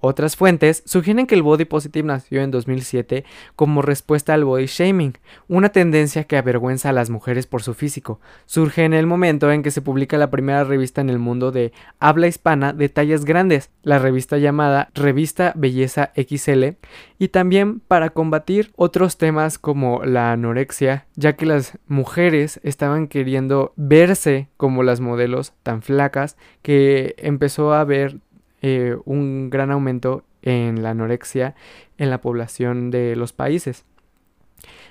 Otras fuentes sugieren que el body positive nació en 2007 como respuesta al body shaming, una tendencia que avergüenza a las mujeres por su físico. Surge en el momento en que se publica la primera revista en el mundo de habla hispana de tallas grandes, la revista llamada Revista Belleza XL, y también para combatir otros temas como la anorexia, ya que las mujeres estaban queriendo verse como las modelos tan flacas que empezó a haber eh, un gran aumento en la anorexia en la población de los países.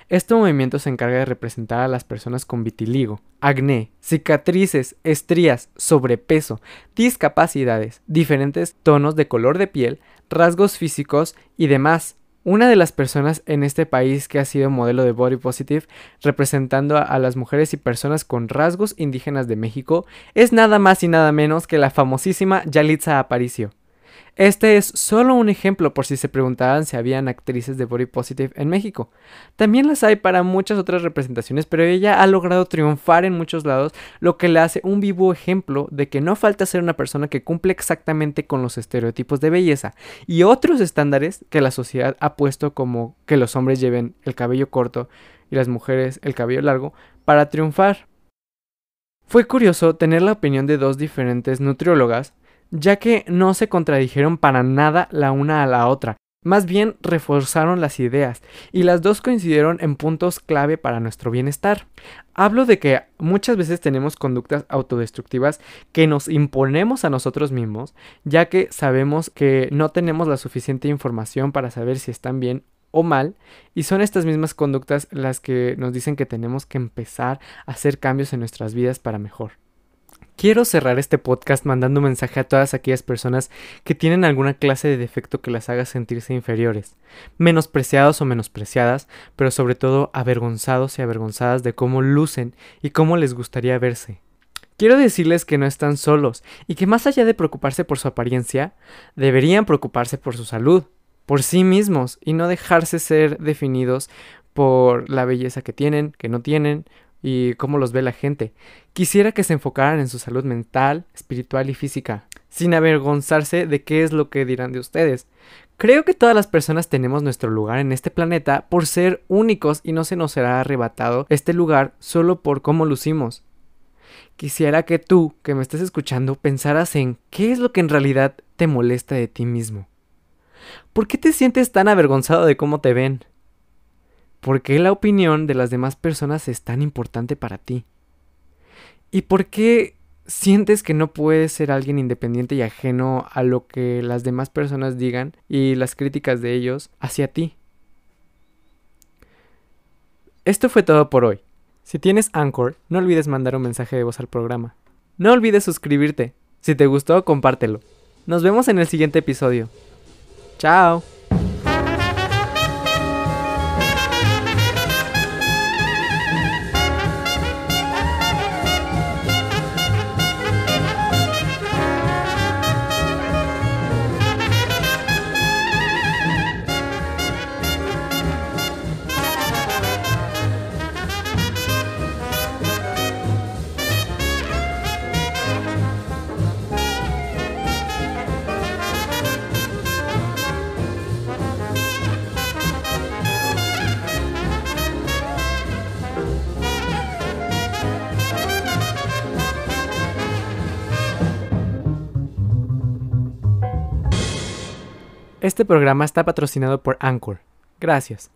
Este movimiento se encarga de representar a las personas con vitiligo, acné, cicatrices, estrías, sobrepeso, discapacidades, diferentes tonos de color de piel, rasgos físicos y demás, una de las personas en este país que ha sido modelo de Body Positive representando a, las mujeres y personas con rasgos indígenas de México es nada más y nada menos que la famosísima Yalitza Aparicio. Este es solo un ejemplo por si se preguntaban si habían actrices de body positive en México. También las hay para muchas otras representaciones, pero ella ha logrado triunfar en muchos lados, lo que le hace un vivo ejemplo de que no falta ser una persona que cumple exactamente con los estereotipos de belleza y otros estándares que la sociedad ha puesto como que los hombres lleven el cabello corto y las mujeres el cabello largo para triunfar. Fue curioso tener la opinión de dos diferentes nutriólogas ya que no se contradijeron para nada la una a la otra, más bien reforzaron las ideas, y las dos coincidieron en puntos clave para nuestro bienestar. Hablo de que muchas veces tenemos conductas autodestructivas que nos imponemos a nosotros mismos, ya que sabemos que no tenemos la suficiente información para saber si están bien o mal, y son estas mismas conductas las que nos dicen que tenemos que empezar a hacer cambios en nuestras vidas para mejor. Quiero cerrar este podcast mandando un mensaje a todas aquellas personas que tienen alguna clase de defecto que las haga sentirse inferiores, menospreciados o menospreciadas, pero sobre todo avergonzados y avergonzadas de cómo lucen y cómo les gustaría verse. Quiero decirles que no están solos y que más allá de preocuparse por su apariencia, deberían preocuparse por su salud, por sí mismos y no dejarse ser definidos por la belleza que tienen, que no tienen, y cómo los ve la gente. Quisiera que se enfocaran en su salud mental, espiritual y física, sin avergonzarse de qué es lo que dirán de ustedes. Creo que todas las personas tenemos nuestro lugar en este planeta por ser únicos y no se nos será arrebatado este lugar solo por cómo lucimos. Quisiera que tú, que me estés escuchando, pensaras en qué es lo que en realidad te molesta de ti mismo. ¿Por qué te sientes tan avergonzado de cómo te ven? ¿Por qué la opinión de las demás personas es tan importante para ti? ¿Y por qué sientes que no puedes ser alguien independiente y ajeno a lo que las demás personas digan y las críticas de ellos hacia ti? Esto fue todo por hoy. Si tienes Anchor, no olvides mandar un mensaje de voz al programa. No olvides suscribirte. Si te gustó, compártelo. Nos vemos en el siguiente episodio. Chao. Este programa está patrocinado por Anchor. Gracias.